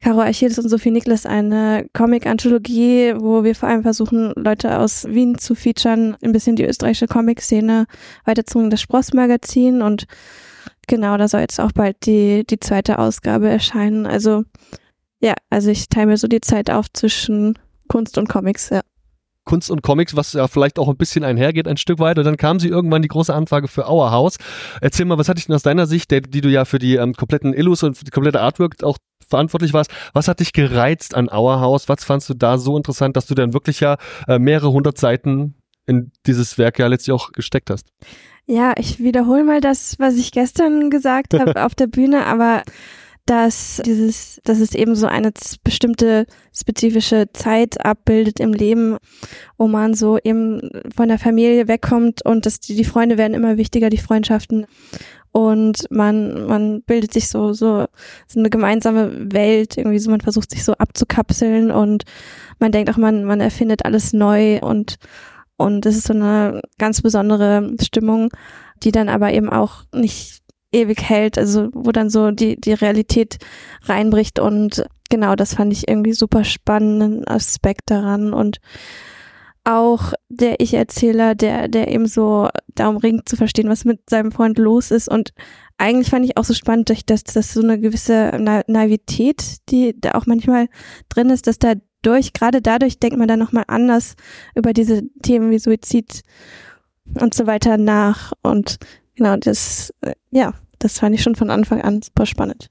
Caro Achilles und Sophie Niklas eine Comic-Anthologie, wo wir vor allem versuchen, Leute aus Wien zu featuren, ein bisschen die österreichische Comic-Szene weiterzubringen, das Spross-Magazin und genau, da soll jetzt auch bald die, die zweite Ausgabe erscheinen. Also ja, also ich teile mir so die Zeit auf zwischen Kunst und Comics, ja. Kunst und Comics, was ja vielleicht auch ein bisschen einhergeht, ein Stück weit. Und dann kam sie irgendwann die große Anfrage für Auerhaus. Erzähl mal, was hat dich denn aus deiner Sicht, der, die du ja für die ähm, kompletten Illus und für die komplette Artwork auch verantwortlich warst, was hat dich gereizt an Auerhaus? Was fandst du da so interessant, dass du dann wirklich ja äh, mehrere hundert Seiten in dieses Werk ja letztlich auch gesteckt hast? Ja, ich wiederhole mal das, was ich gestern gesagt [laughs] habe auf der Bühne, aber dass dieses, dass es eben so eine bestimmte spezifische Zeit abbildet im Leben, wo man so eben von der Familie wegkommt und dass die, die Freunde werden immer wichtiger, die Freundschaften. Und man man bildet sich so so so eine gemeinsame Welt irgendwie so. Man versucht sich so abzukapseln und man denkt auch man man erfindet alles neu und und das ist so eine ganz besondere Stimmung, die dann aber eben auch nicht ewig hält, also wo dann so die, die Realität reinbricht. Und genau, das fand ich irgendwie super spannenden Aspekt daran. Und auch der Ich-Erzähler, der, der eben so darum ringt zu verstehen, was mit seinem Freund los ist. Und eigentlich fand ich auch so spannend, dass das so eine gewisse Na Naivität, die da auch manchmal drin ist, dass dadurch, gerade dadurch denkt man dann nochmal anders über diese Themen wie Suizid und so weiter nach. Und genau, das, äh, ja, das fand ich schon von Anfang an super spannend.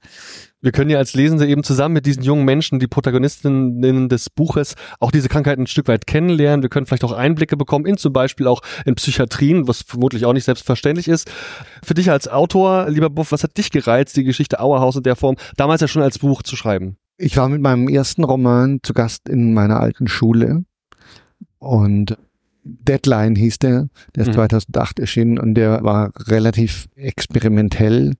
Wir können ja als Lesende eben zusammen mit diesen jungen Menschen, die Protagonistinnen des Buches, auch diese Krankheit ein Stück weit kennenlernen. Wir können vielleicht auch Einblicke bekommen in zum Beispiel auch in Psychiatrien, was vermutlich auch nicht selbstverständlich ist. Für dich als Autor, lieber Buff, was hat dich gereizt, die Geschichte Auerhaus in der Form damals ja schon als Buch zu schreiben? Ich war mit meinem ersten Roman zu Gast in meiner alten Schule und Deadline hieß der, der ist mhm. 2008 erschienen und der war relativ experimentell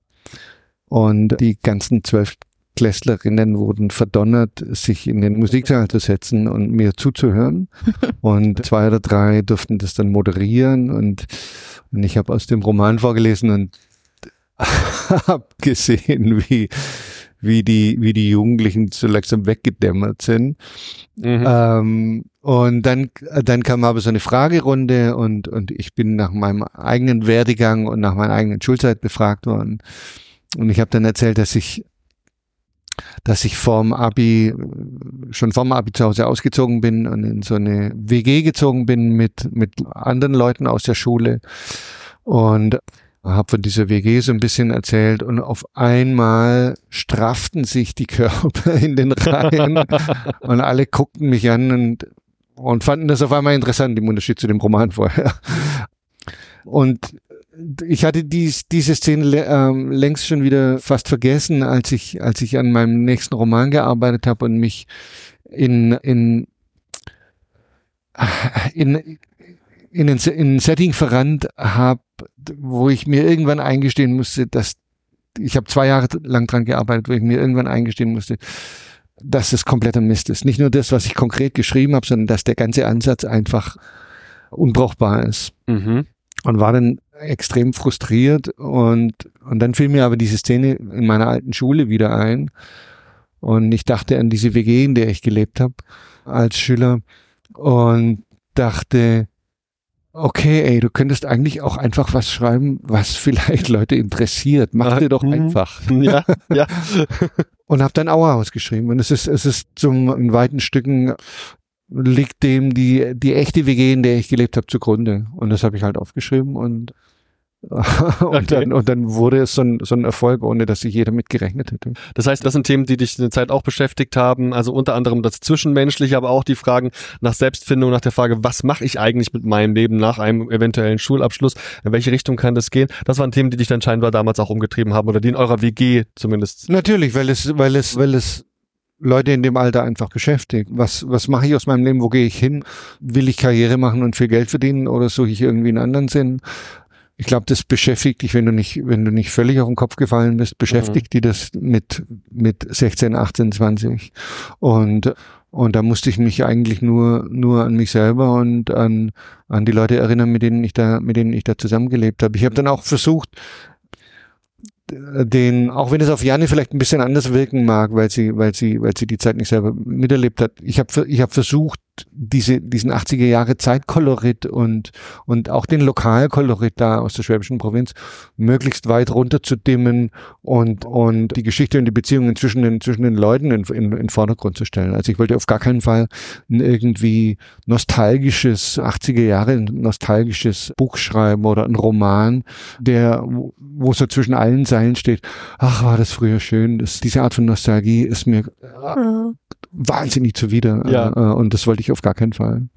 und die ganzen zwölf Klässlerinnen wurden verdonnert, sich in den Musiksaal zu setzen und mir zuzuhören. [laughs] und zwei oder drei durften das dann moderieren und, und ich habe aus dem Roman vorgelesen und [laughs] habe gesehen, wie wie die, wie die Jugendlichen so langsam weggedämmert sind. Mhm. Ähm, und dann, dann kam aber so eine Fragerunde und, und ich bin nach meinem eigenen Werdegang und nach meiner eigenen Schulzeit befragt worden. Und ich habe dann erzählt, dass ich dass ich vorm Abi, schon vorm Abi zu Hause ausgezogen bin und in so eine WG gezogen bin mit, mit anderen Leuten aus der Schule. Und habe von dieser WG so ein bisschen erzählt und auf einmal strafften sich die Körper [laughs] in den Reihen [laughs] und alle guckten mich an und, und fanden das auf einmal interessant im Unterschied zu dem Roman vorher. Und ich hatte dies, diese Szene ähm, längst schon wieder fast vergessen, als ich, als ich an meinem nächsten Roman gearbeitet habe und mich in, in, in, in, in ein Setting verrannt habe, wo ich mir irgendwann eingestehen musste, dass ich habe zwei Jahre lang dran gearbeitet, wo ich mir irgendwann eingestehen musste, dass es kompletter Mist ist. Nicht nur das, was ich konkret geschrieben habe, sondern dass der ganze Ansatz einfach unbrauchbar ist. Mhm. Und war dann extrem frustriert und, und dann fiel mir aber diese Szene in meiner alten Schule wieder ein. Und ich dachte an diese WG, in der ich gelebt habe als Schüler und dachte, okay, ey, du könntest eigentlich auch einfach was schreiben, was [laughs] vielleicht Leute interessiert. Mach dir doch mhm. einfach. [laughs] Ja, ja. [laughs] und habe dann Auerhaus geschrieben. Und es ist, es ist zum in weiten Stücken liegt dem die die echte WG, in der ich gelebt habe, zugrunde. Und das habe ich halt aufgeschrieben und [laughs] und, okay. dann, und dann wurde es so ein, so ein Erfolg, ohne dass sich jeder mit gerechnet hätte. Das heißt, das sind Themen, die dich in der Zeit auch beschäftigt haben. Also unter anderem das Zwischenmenschliche, aber auch die Fragen nach Selbstfindung, nach der Frage, was mache ich eigentlich mit meinem Leben nach einem eventuellen Schulabschluss? In welche Richtung kann das gehen? Das waren Themen, die dich dann scheinbar damals auch umgetrieben haben oder die in eurer WG zumindest. Natürlich, weil es, weil es, weil es Leute in dem Alter einfach beschäftigt. Was, was mache ich aus meinem Leben? Wo gehe ich hin? Will ich Karriere machen und viel Geld verdienen oder suche ich irgendwie einen anderen Sinn? Ich glaube, das beschäftigt dich, wenn du nicht, wenn du nicht völlig auf den Kopf gefallen bist, beschäftigt mhm. die das mit, mit 16, 18, 20. Und, und da musste ich mich eigentlich nur, nur an mich selber und an, an die Leute erinnern, mit denen ich da, mit denen ich da zusammengelebt habe. Ich habe dann auch versucht, den, auch wenn es auf Janne vielleicht ein bisschen anders wirken mag, weil sie, weil sie, weil sie die Zeit nicht selber miterlebt hat. Ich habe ich hab versucht, diese, diesen 80er Jahre Zeitkolorit und, und auch den Lokalkolorit da aus der schwäbischen Provinz möglichst weit runter zu dimmen und, und die Geschichte und die Beziehungen zwischen den, zwischen den Leuten in, in, in Vordergrund zu stellen. Also ich wollte auf gar keinen Fall ein irgendwie nostalgisches, 80er Jahre nostalgisches Buch schreiben oder ein Roman, der, wo so zwischen allen Zeilen steht, ach, war das früher schön. Das, diese Art von Nostalgie ist mir, äh, wahnsinnig zuwider. Ja. Äh, und das wollte ich auf gar keinen Fall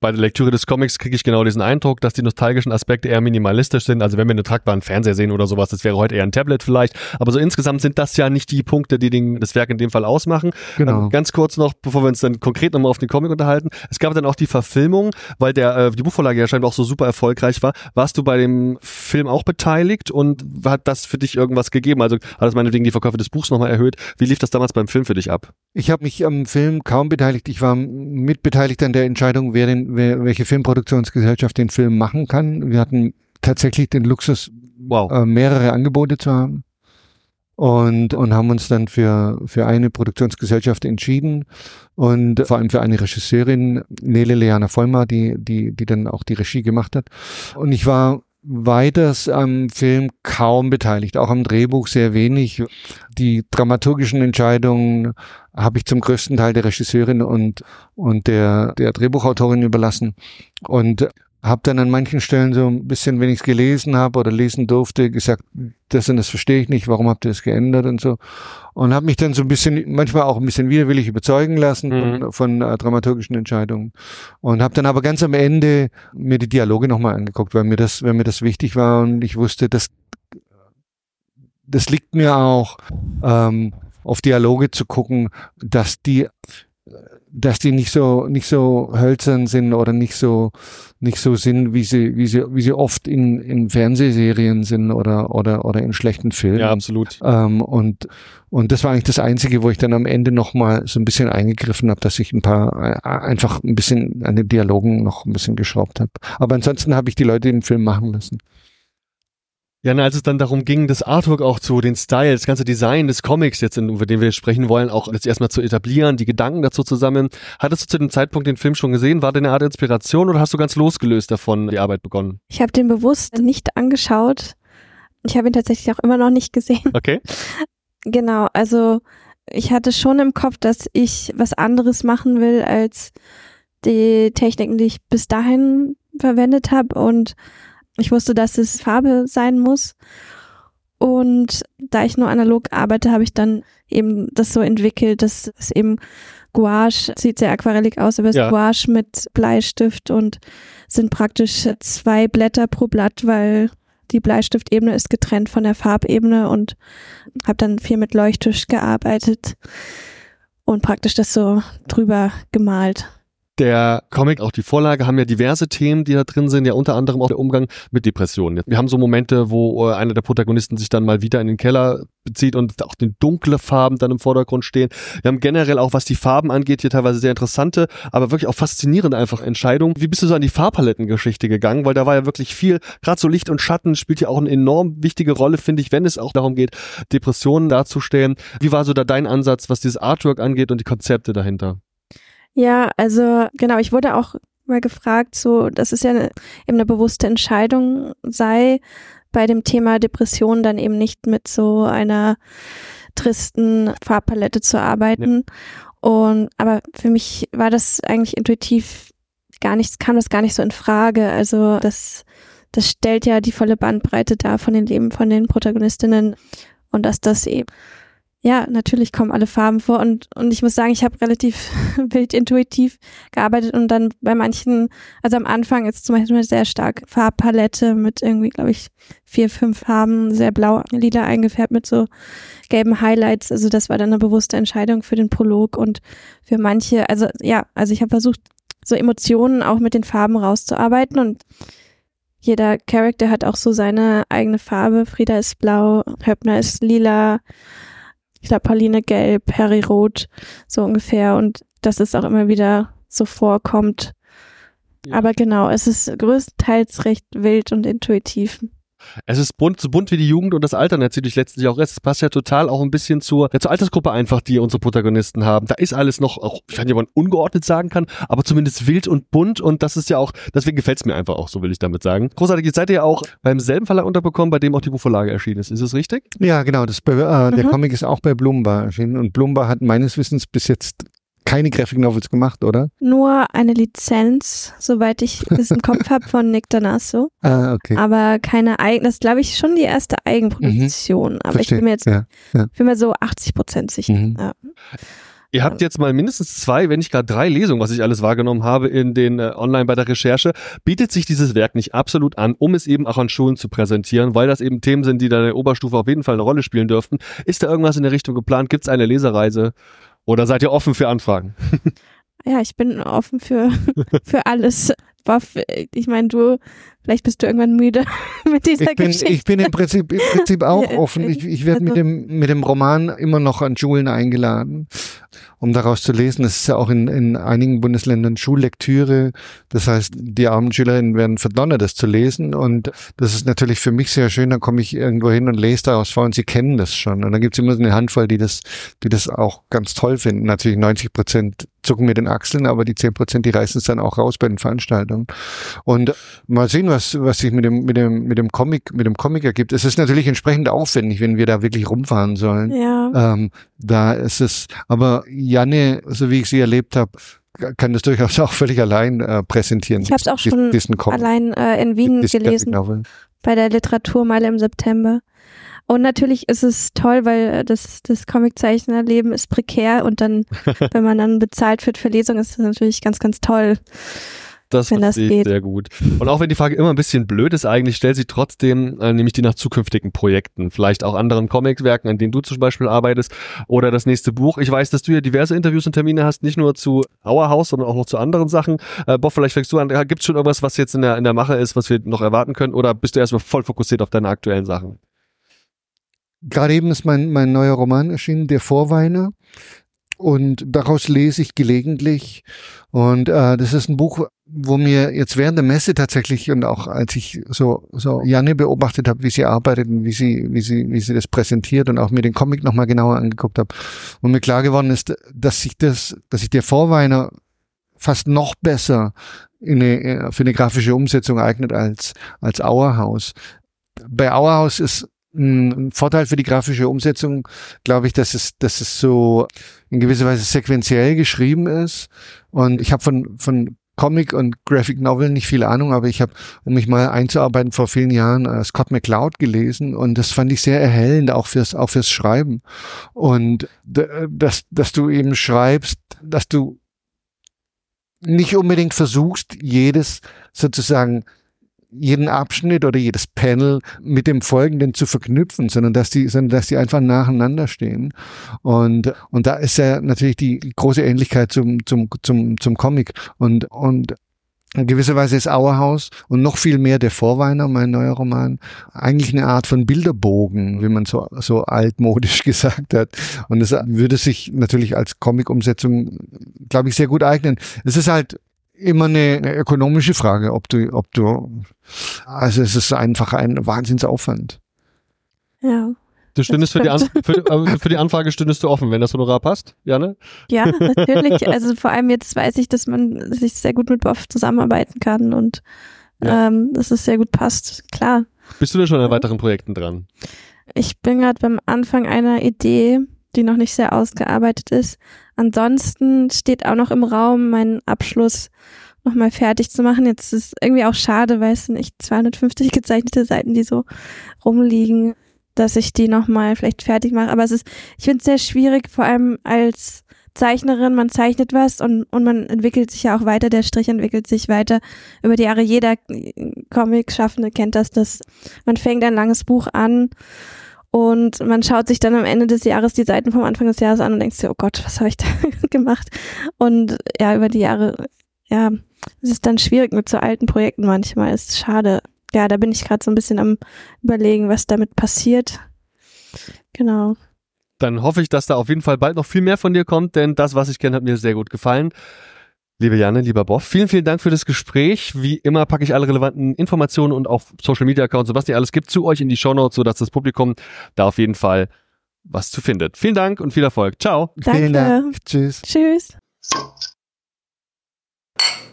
bei der Lektüre des Comics kriege ich genau diesen Eindruck, dass die nostalgischen Aspekte eher minimalistisch sind. Also wenn wir einen tragbaren Fernseher sehen oder sowas, das wäre heute eher ein Tablet vielleicht. Aber so insgesamt sind das ja nicht die Punkte, die den, das Werk in dem Fall ausmachen. Genau. Ähm, ganz kurz noch, bevor wir uns dann konkret nochmal auf den Comic unterhalten. Es gab dann auch die Verfilmung, weil der äh, die Buchvorlage ja scheinbar auch so super erfolgreich war. Warst du bei dem Film auch beteiligt und hat das für dich irgendwas gegeben? Also hat das meinetwegen die Verkäufe des Buchs nochmal erhöht? Wie lief das damals beim Film für dich ab? Ich habe mich am Film kaum beteiligt. Ich war mitbeteiligt an der Entscheidung, wer den, welche Film Produktionsgesellschaft den Film machen kann. Wir hatten tatsächlich den Luxus, Wow. äh, mehrere Angebote zu haben. Und, und haben uns dann für, für eine Produktionsgesellschaft entschieden und vor allem für eine Regisseurin, Nele Leana Vollmer, die, die, die dann auch die Regie gemacht hat. Und ich war weiters am Film kaum beteiligt, auch am Drehbuch sehr wenig. Die dramaturgischen Entscheidungen habe ich zum größten Teil der Regisseurin und, und der, der Drehbuchautorin überlassen. Und habe dann an manchen Stellen so ein bisschen, wenn ich es gelesen habe oder lesen durfte, gesagt, das und das verstehe ich nicht, warum habt ihr das geändert und so. Und habe mich dann so ein bisschen, manchmal auch ein bisschen widerwillig überzeugen lassen Mhm. von, von äh, dramaturgischen Entscheidungen. Und habe dann aber ganz am Ende mir die Dialoge nochmal angeguckt, weil mir das, weil mir das wichtig war und ich wusste, dass das liegt mir auch, ähm, auf Dialoge zu gucken, dass die dass die nicht so nicht so hölzern sind oder nicht so nicht so sind, wie sie wie sie wie sie oft in in Fernsehserien sind oder oder oder in schlechten Filmen. Ja, absolut. Ähm, und, und das war eigentlich das Einzige, wo ich dann am Ende nochmal so ein bisschen eingegriffen habe, dass ich ein paar, äh, einfach ein bisschen an den Dialogen noch ein bisschen geschraubt habe. Aber ansonsten habe ich die Leute den Film machen lassen. Ja, na, als es dann darum ging, das Artwork auch zu, den Style, das ganze Design des Comics jetzt, über den wir sprechen wollen, auch jetzt erstmal zu etablieren, die Gedanken dazu zu sammeln. Hattest du zu dem Zeitpunkt den Film schon gesehen? War der eine Art Inspiration oder hast du ganz losgelöst davon die Arbeit begonnen? Ich habe den bewusst nicht angeschaut. Ich habe ihn tatsächlich auch immer noch nicht gesehen. [laughs] Okay. Genau, also ich hatte schon im Kopf, dass ich was anderes machen will als die Techniken, die ich bis dahin verwendet habe und ich wusste, dass es Farbe sein muss. Und da ich nur analog arbeite, habe ich dann eben das so entwickelt, dass es eben Gouache sieht sehr aquarellig aus, aber es Ja. ist Gouache mit Bleistift und sind praktisch zwei Blätter pro Blatt, weil die Bleistiftebene ist getrennt von der Farbebene und habe dann viel mit Leuchttisch gearbeitet und praktisch das so drüber gemalt. Der Comic, auch die Vorlage, haben ja diverse Themen, die da drin sind, ja unter anderem auch der Umgang mit Depressionen. Wir haben so Momente, wo äh, einer der Protagonisten sich dann mal wieder in den Keller bezieht und auch die dunkle Farben dann im Vordergrund stehen. Wir haben generell auch, was die Farben angeht, hier teilweise sehr interessante, aber wirklich auch faszinierende einfach Entscheidungen. Wie bist du so an die Farbpalettengeschichte gegangen? Weil da war ja wirklich viel, gerade so Licht und Schatten spielt ja auch eine enorm wichtige Rolle, finde ich, wenn es auch darum geht, Depressionen darzustellen. Wie war so da dein Ansatz, was dieses Artwork angeht und die Konzepte dahinter? Ja, also genau, ich wurde auch mal gefragt, so, dass es ja eine, eben eine bewusste Entscheidung sei, bei dem Thema Depression dann eben nicht mit so einer tristen Farbpalette zu arbeiten. Und aber für mich war das eigentlich intuitiv gar nichts, kam das gar nicht so in Frage. Also das, das stellt ja die volle Bandbreite dar von den Leben von den Protagonistinnen und dass das eben ja, natürlich kommen alle Farben vor und, und ich muss sagen, ich habe relativ [laughs] wild intuitiv gearbeitet und dann bei manchen, also am Anfang ist zum Beispiel eine sehr stark Farbpalette mit irgendwie, glaube ich, vier, fünf Farben, sehr blau, lila eingefärbt mit so gelben Highlights. Also das war dann eine bewusste Entscheidung für den Prolog und für manche, also ja, also ich habe versucht, so Emotionen auch mit den Farben rauszuarbeiten und jeder Charakter hat auch so seine eigene Farbe. Frieda ist blau, Höppner ist lila, ich glaube Pauline gelb, Harry rot, so ungefähr. Und dass es auch immer wieder so vorkommt. Ja. Aber genau, es ist größtenteils recht wild und intuitiv. Es ist bunt, so bunt wie die Jugend und das Alter natürlich letztlich auch ist. Es passt ja total auch ein bisschen zur, ja, zur Altersgruppe einfach, die unsere Protagonisten haben. Da ist alles noch, auch, ich weiß nicht, ob man ungeordnet sagen kann, aber zumindest wild und bunt und das ist ja auch, deswegen gefällt es mir einfach auch, so will ich damit sagen. Großartig, jetzt seid ihr ja auch beim selben Verlag unterbekommen, bei dem auch die Buchvorlage erschienen ist. Ist es richtig? Ja, genau. Das, äh, Der Mhm. Comic ist auch bei Blumbar erschienen und Blumbar hat meines Wissens bis jetzt keine Graphic Novels gemacht, oder? Nur eine Lizenz, soweit ich es im Kopf habe, von Nick Danasso. [laughs] Ah, okay. Aber keine eigene, das ist, glaube ich, schon die erste Eigenproduktion. Aber Verstehe. ich bin mir jetzt, ja. bin mir so 80 Prozent sicher. Mhm. Ja. Ihr habt jetzt mal mindestens zwei, wenn nicht gar drei Lesungen, was ich alles wahrgenommen habe in den äh, online bei der Recherche. Bietet sich dieses Werk nicht absolut an, um es eben auch an Schulen zu präsentieren, weil das eben Themen sind, die da in der Oberstufe auf jeden Fall eine Rolle spielen dürften. Ist da irgendwas in der Richtung geplant? Gibt es eine Lesereise? Oder seid ihr offen für Anfragen? Ja, ich bin offen für, [laughs] für alles. Ich meine, du Vielleicht bist du irgendwann müde [laughs] mit dieser Ich bin, Geschichte. ich bin im Prinzip, im Prinzip auch offen. Ich, ich werde mit also- dem, mit dem Roman immer noch an Schulen eingeladen, um daraus zu lesen. Es ist ja auch in, in einigen Bundesländern Schullektüre. Das heißt, die armen Schülerinnen werden verdonnert, das zu lesen. Und das ist natürlich für mich sehr schön. Dann komme ich irgendwo hin und lese daraus vor und sie kennen das schon. Und dann gibt es immer so eine Handvoll, die das, die das auch ganz toll finden. Natürlich 90 Prozent zucken mir den Achseln, aber die 10 Prozent, die reißen es dann auch raus bei den Veranstaltungen. Und mal sehen, was, was sich mit dem, mit dem, mit dem Comic, mit dem Comic ergibt. Es ist natürlich entsprechend aufwendig, wenn wir da wirklich rumfahren sollen. ja. Ähm, da ist es, aber Janne, so wie ich sie erlebt habe, kann das durchaus [laughs] auch völlig allein äh, präsentieren. Ich habe es auch schon diesen Comic. allein äh, in Wien Diesen gelesen. Bei der Literaturmeile im September. Und natürlich ist es toll, weil äh, das, das Comiczeichnerleben ist prekär und dann, [laughs] wenn man dann bezahlt wird für Lesungen, ist das natürlich ganz, ganz toll. Das Wenn das verstehe ich geht. sehr gut. Und auch wenn die Frage immer ein bisschen blöd ist, eigentlich stellt sie trotzdem, äh, nämlich die nach zukünftigen Projekten, vielleicht auch anderen Comicwerken, an denen du zum Beispiel arbeitest, oder das nächste Buch. Ich weiß, dass du ja diverse Interviews und Termine hast, nicht nur zu Auerhaus, sondern auch noch zu anderen Sachen. Äh, Bob, vielleicht fängst du an. Gibt es schon irgendwas, was jetzt in der, in der Mache ist, was wir noch erwarten können, oder bist du erstmal voll fokussiert auf deine aktuellen Sachen? Gerade eben ist mein, mein neuer Roman erschienen, Der Vorweiner. Und daraus lese ich gelegentlich. Und äh, das ist ein Buch, wo mir jetzt während der Messe tatsächlich und auch als ich so, so Janne beobachtet habe, wie sie arbeitet und wie sie, wie sie, wie sie das präsentiert und auch mir den Comic nochmal genauer angeguckt habe, und mir klar geworden ist, dass sich das, dass sich der Vorweiner fast noch besser in eine, für eine grafische Umsetzung eignet als, als Auerhaus. Bei Auerhaus ist ein Vorteil für die grafische Umsetzung, glaube ich, dass es, dass es so in gewisser Weise sequenziell geschrieben ist. Und ich habe von, von Comic und Graphic Novel nicht viel Ahnung, aber ich habe, um mich mal einzuarbeiten, vor vielen Jahren äh, Scott McCloud gelesen und das fand ich sehr erhellend, auch fürs, auch fürs Schreiben. Und d- dass, dass du eben schreibst, dass du nicht unbedingt versuchst, jedes sozusagen jeden Abschnitt oder jedes Panel mit dem folgenden zu verknüpfen, sondern dass die, sondern dass die einfach nacheinander stehen. Und, und da ist ja natürlich die große Ähnlichkeit zum, zum, zum, zum Comic. Und, und in gewisser Weise ist Auerhaus und noch viel mehr der Vorweiner, mein neuer Roman, eigentlich eine Art von Bilderbogen, wie man so, so altmodisch [laughs] gesagt hat. Und es würde sich natürlich als Comic-Umsetzung, glaube ich, sehr gut eignen. Es ist halt immer eine, eine ökonomische Frage, ob du, ob du, also es ist einfach ein Wahnsinnsaufwand. Ja. Du stündest für die, An für, äh, für die Anfrage stündest du offen, wenn das Honorar passt, Janne? Ja, [laughs] natürlich. Also vor allem jetzt weiß ich, dass man sich sehr gut mit Boff zusammenarbeiten kann und Ja. ähm, dass es sehr gut passt. Klar. Bist du denn schon an weiteren Projekten dran? Ich bin gerade beim Anfang einer Idee, die noch nicht sehr ausgearbeitet ist. Ansonsten steht auch noch im Raum, meinen Abschluss nochmal fertig zu machen. Jetzt ist irgendwie auch schade, weil es sind echt 250 [laughs] gezeichnete Seiten, die so rumliegen, dass ich die nochmal vielleicht fertig mache. Aber es ist, ich finde es sehr schwierig, vor allem als Zeichnerin, man zeichnet was und, und man entwickelt sich ja auch weiter, der Strich entwickelt sich weiter über die Jahre. Jeder Comic-Schaffende kennt das, dass man fängt ein langes Buch an und man schaut sich dann am Ende des Jahres die Seiten vom Anfang des Jahres an und denkt sich, oh Gott, was habe ich da [laughs] gemacht? Und ja, über die Jahre, ja, es ist dann schwierig mit so alten Projekten manchmal. Es ist schade. Ja, da bin ich gerade so ein bisschen am überlegen, was damit passiert. Genau. Dann hoffe ich, dass da auf jeden Fall bald noch viel mehr von dir kommt, denn das, was ich kenne, hat mir sehr gut gefallen. Liebe Janne, lieber Boff, vielen, vielen Dank für das Gespräch. Wie immer packe ich alle relevanten Informationen und auch Social Media Accounts und was ihr alles gibt zu euch in die Shownotes, sodass das Publikum da auf jeden Fall was zu findet. Vielen Dank und viel Erfolg. Ciao. Vielen Danke. Dank. Tschüss. Tschüss.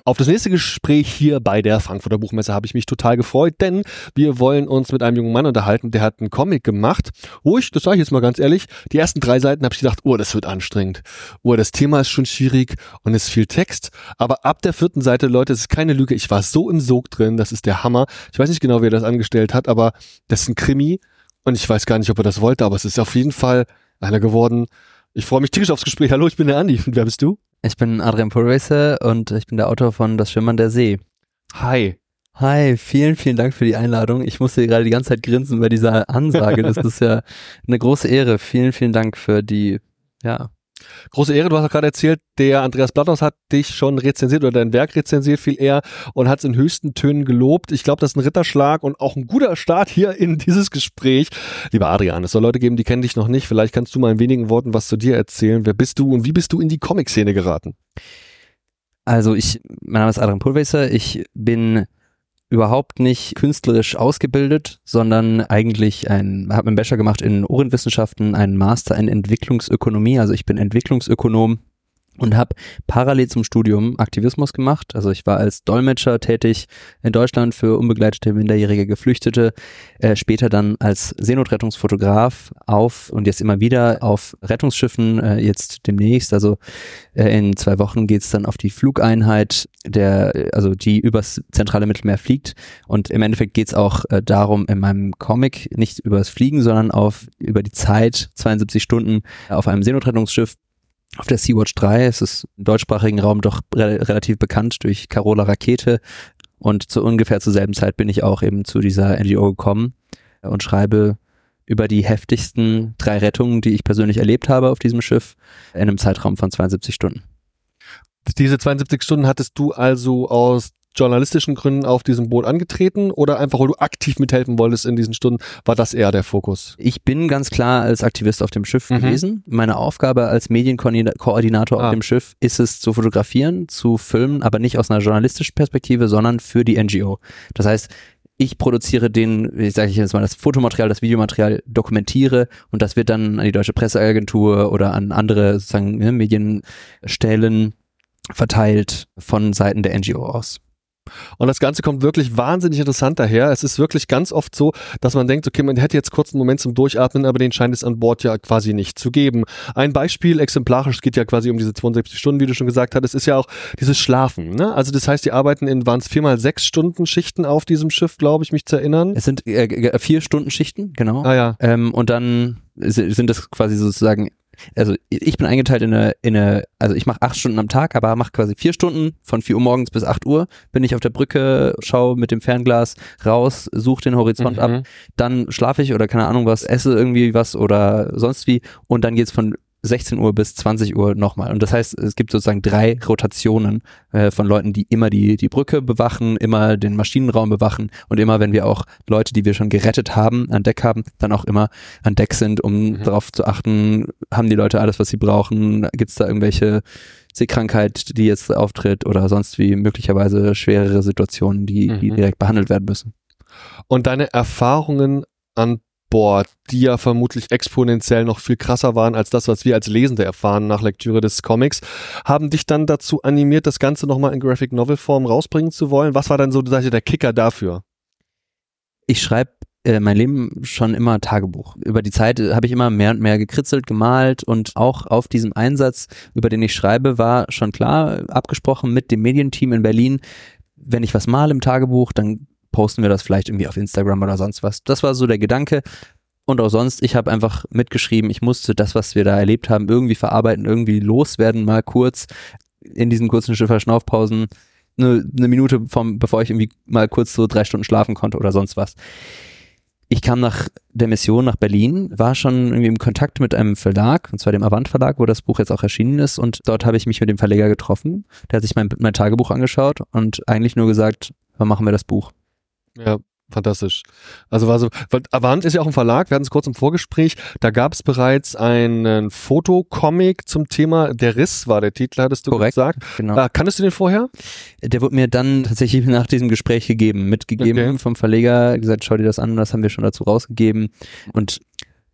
Auf das nächste Gespräch hier bei der Frankfurter Buchmesse habe ich mich total gefreut, denn wir wollen uns mit einem jungen Mann unterhalten, der hat einen Comic gemacht, wo ich, das sage ich jetzt mal ganz ehrlich, die ersten drei Seiten habe ich gedacht, oh, das wird anstrengend. Oh, das Thema ist schon schwierig und es ist viel Text, aber ab der vierten Seite, Leute, es ist keine Lüge, ich war so im Sog drin, das ist der Hammer. Ich weiß nicht genau, wie er das angestellt hat, aber das ist ein Krimi und ich weiß gar nicht, ob er das wollte, aber es ist auf jeden Fall einer geworden. Ich freue mich tierisch aufs Gespräch. Hallo, ich bin der Andi. Und wer bist du? Ich bin Adrian Purese und ich bin der Autor von Das Schimmern der See. Hi. Hi, vielen, vielen Dank für die Einladung. Ich musste gerade die ganze Zeit grinsen bei dieser Ansage. Das [laughs] ist ja eine große Ehre. Vielen, vielen Dank für die, ja, Große Ehre, du hast auch gerade erzählt, der Andreas Blatthaus hat dich schon rezensiert oder dein Werk rezensiert viel eher und hat es in höchsten Tönen gelobt. Ich glaube, das ist ein Ritterschlag und auch ein guter Start hier in dieses Gespräch. Lieber Adrian, es soll Leute geben, die kennen dich noch nicht. Vielleicht kannst du mal in wenigen Worten was zu dir erzählen. Wer bist du und wie bist du in die Comic-Szene geraten? Also ich, mein Name ist Adrian Pulweiser, ich bin überhaupt nicht künstlerisch ausgebildet, sondern eigentlich ein, habe einen Bachelor gemacht in Ohrenwissenschaften, einen Master in Entwicklungsökonomie, also ich bin Entwicklungsökonom und habe parallel zum Studium Aktivismus gemacht. Also ich war als Dolmetscher tätig in Deutschland für unbegleitete minderjährige Geflüchtete, äh, später dann als Seenotrettungsfotograf auf und jetzt immer wieder auf Rettungsschiffen, äh, jetzt demnächst. Also äh, in zwei Wochen geht's dann auf die Flugeinheit, der, also die übers zentrale Mittelmeer fliegt. Und im Endeffekt geht's auch äh, darum, in meinem Comic nicht übers Fliegen, sondern auf über die Zeit, 72 Stunden auf einem Seenotrettungsschiff auf der Sea-Watch 3. Es ist im deutschsprachigen Raum doch re relativ bekannt durch Carola Rakete. Und zu ungefähr zur selben Zeit bin ich auch eben zu dieser NGO gekommen und schreibe über die heftigsten drei Rettungen, die ich persönlich erlebt habe auf diesem Schiff, in einem Zeitraum von 72 Stunden. Diese 72 Stunden hattest du also aus journalistischen Gründen auf diesem Boot angetreten oder einfach, weil du aktiv mithelfen wolltest in diesen Stunden, war das eher der Fokus? Ich bin ganz klar als Aktivist auf dem Schiff mhm. gewesen. Meine Aufgabe als Medienkoordinator ah. auf dem Schiff ist es zu fotografieren, zu filmen, aber nicht aus einer journalistischen Perspektive, sondern für die NGO. Das heißt, ich produziere den, ich sage jetzt mal, das Fotomaterial, das Videomaterial dokumentiere und das wird dann an die Deutsche Presseagentur oder an andere sozusagen ne, Medienstellen verteilt von Seiten der NGO aus. Und das Ganze kommt wirklich wahnsinnig interessant daher. Es ist wirklich ganz oft so, dass man denkt, okay, man hätte jetzt kurz einen Moment zum Durchatmen, aber den scheint es an Bord ja quasi nicht zu geben. Ein Beispiel exemplarisch, es geht ja quasi um diese 72 Stunden, wie du schon gesagt hattest, ist ja auch dieses Schlafen. Ne? Also das heißt, die arbeiten in, waren es viermal sechs Stunden Schichten auf diesem Schiff, glaube ich, mich zu erinnern. Es sind äh, vier Stunden Schichten, genau. Ah ja. Ähm, und dann sind das quasi sozusagen also ich bin eingeteilt in eine, in eine also ich mache acht Stunden am Tag, aber mache quasi vier Stunden von vier Uhr morgens bis acht Uhr, bin ich auf der Brücke, schaue mit dem Fernglas raus, suche den Horizont mhm. ab, dann schlafe ich oder keine Ahnung was, esse irgendwie was oder sonst wie und dann geht's von 16 Uhr bis 20 Uhr nochmal. Und das heißt, es gibt sozusagen drei Rotationen äh, von Leuten, die immer die, die Brücke bewachen, immer den Maschinenraum bewachen und immer, wenn wir auch Leute, die wir schon gerettet haben, an Deck haben, dann auch immer an Deck sind, um mhm. darauf zu achten, haben die Leute alles, was sie brauchen, gibt es da irgendwelche Seekrankheit, die jetzt auftritt oder sonst wie möglicherweise schwerere Situationen, die, mhm. die direkt behandelt werden müssen. Und deine Erfahrungen an Bord, die ja vermutlich exponentiell noch viel krasser waren als das, was wir als Lesende erfahren nach Lektüre des Comics, haben dich dann dazu animiert, das Ganze nochmal in Graphic Novel Form rausbringen zu wollen. Was war dann so der Kicker dafür? Ich schreibe äh, mein Leben schon immer Tagebuch. Über die Zeit äh, habe ich immer mehr und mehr gekritzelt, gemalt und auch auf diesem Einsatz, über den ich schreibe, war schon klar abgesprochen mit dem Medienteam in Berlin, wenn ich was mal im Tagebuch, dann posten wir das vielleicht irgendwie auf Instagram oder sonst was. Das war so der Gedanke. Und auch sonst, ich habe einfach mitgeschrieben, ich musste das, was wir da erlebt haben, irgendwie verarbeiten, irgendwie loswerden, mal kurz in diesen kurzen Schifferschnaufpausen, eine, eine Minute vom, bevor ich irgendwie mal kurz so drei Stunden schlafen konnte oder sonst was. Ich kam nach der Mission nach Berlin, war schon irgendwie im Kontakt mit einem Verlag, und zwar dem Avant Verlag, wo das Buch jetzt auch erschienen ist. Und dort habe ich mich mit dem Verleger getroffen. Der hat sich mein, mein Tagebuch angeschaut und eigentlich nur gesagt, wann machen wir das Buch? Ja, fantastisch. Also war so, Avant ist ja auch ein Verlag, wir hatten es kurz im Vorgespräch, da gab es bereits einen Fotocomic zum Thema Der Riss war der Titel, hattest du Korrekt, gesagt. Genau. Äh, kanntest du den vorher? Der wurde mir dann tatsächlich nach diesem Gespräch gegeben, mitgegeben okay. vom Verleger, gesagt, schau dir das an, das haben wir schon dazu rausgegeben und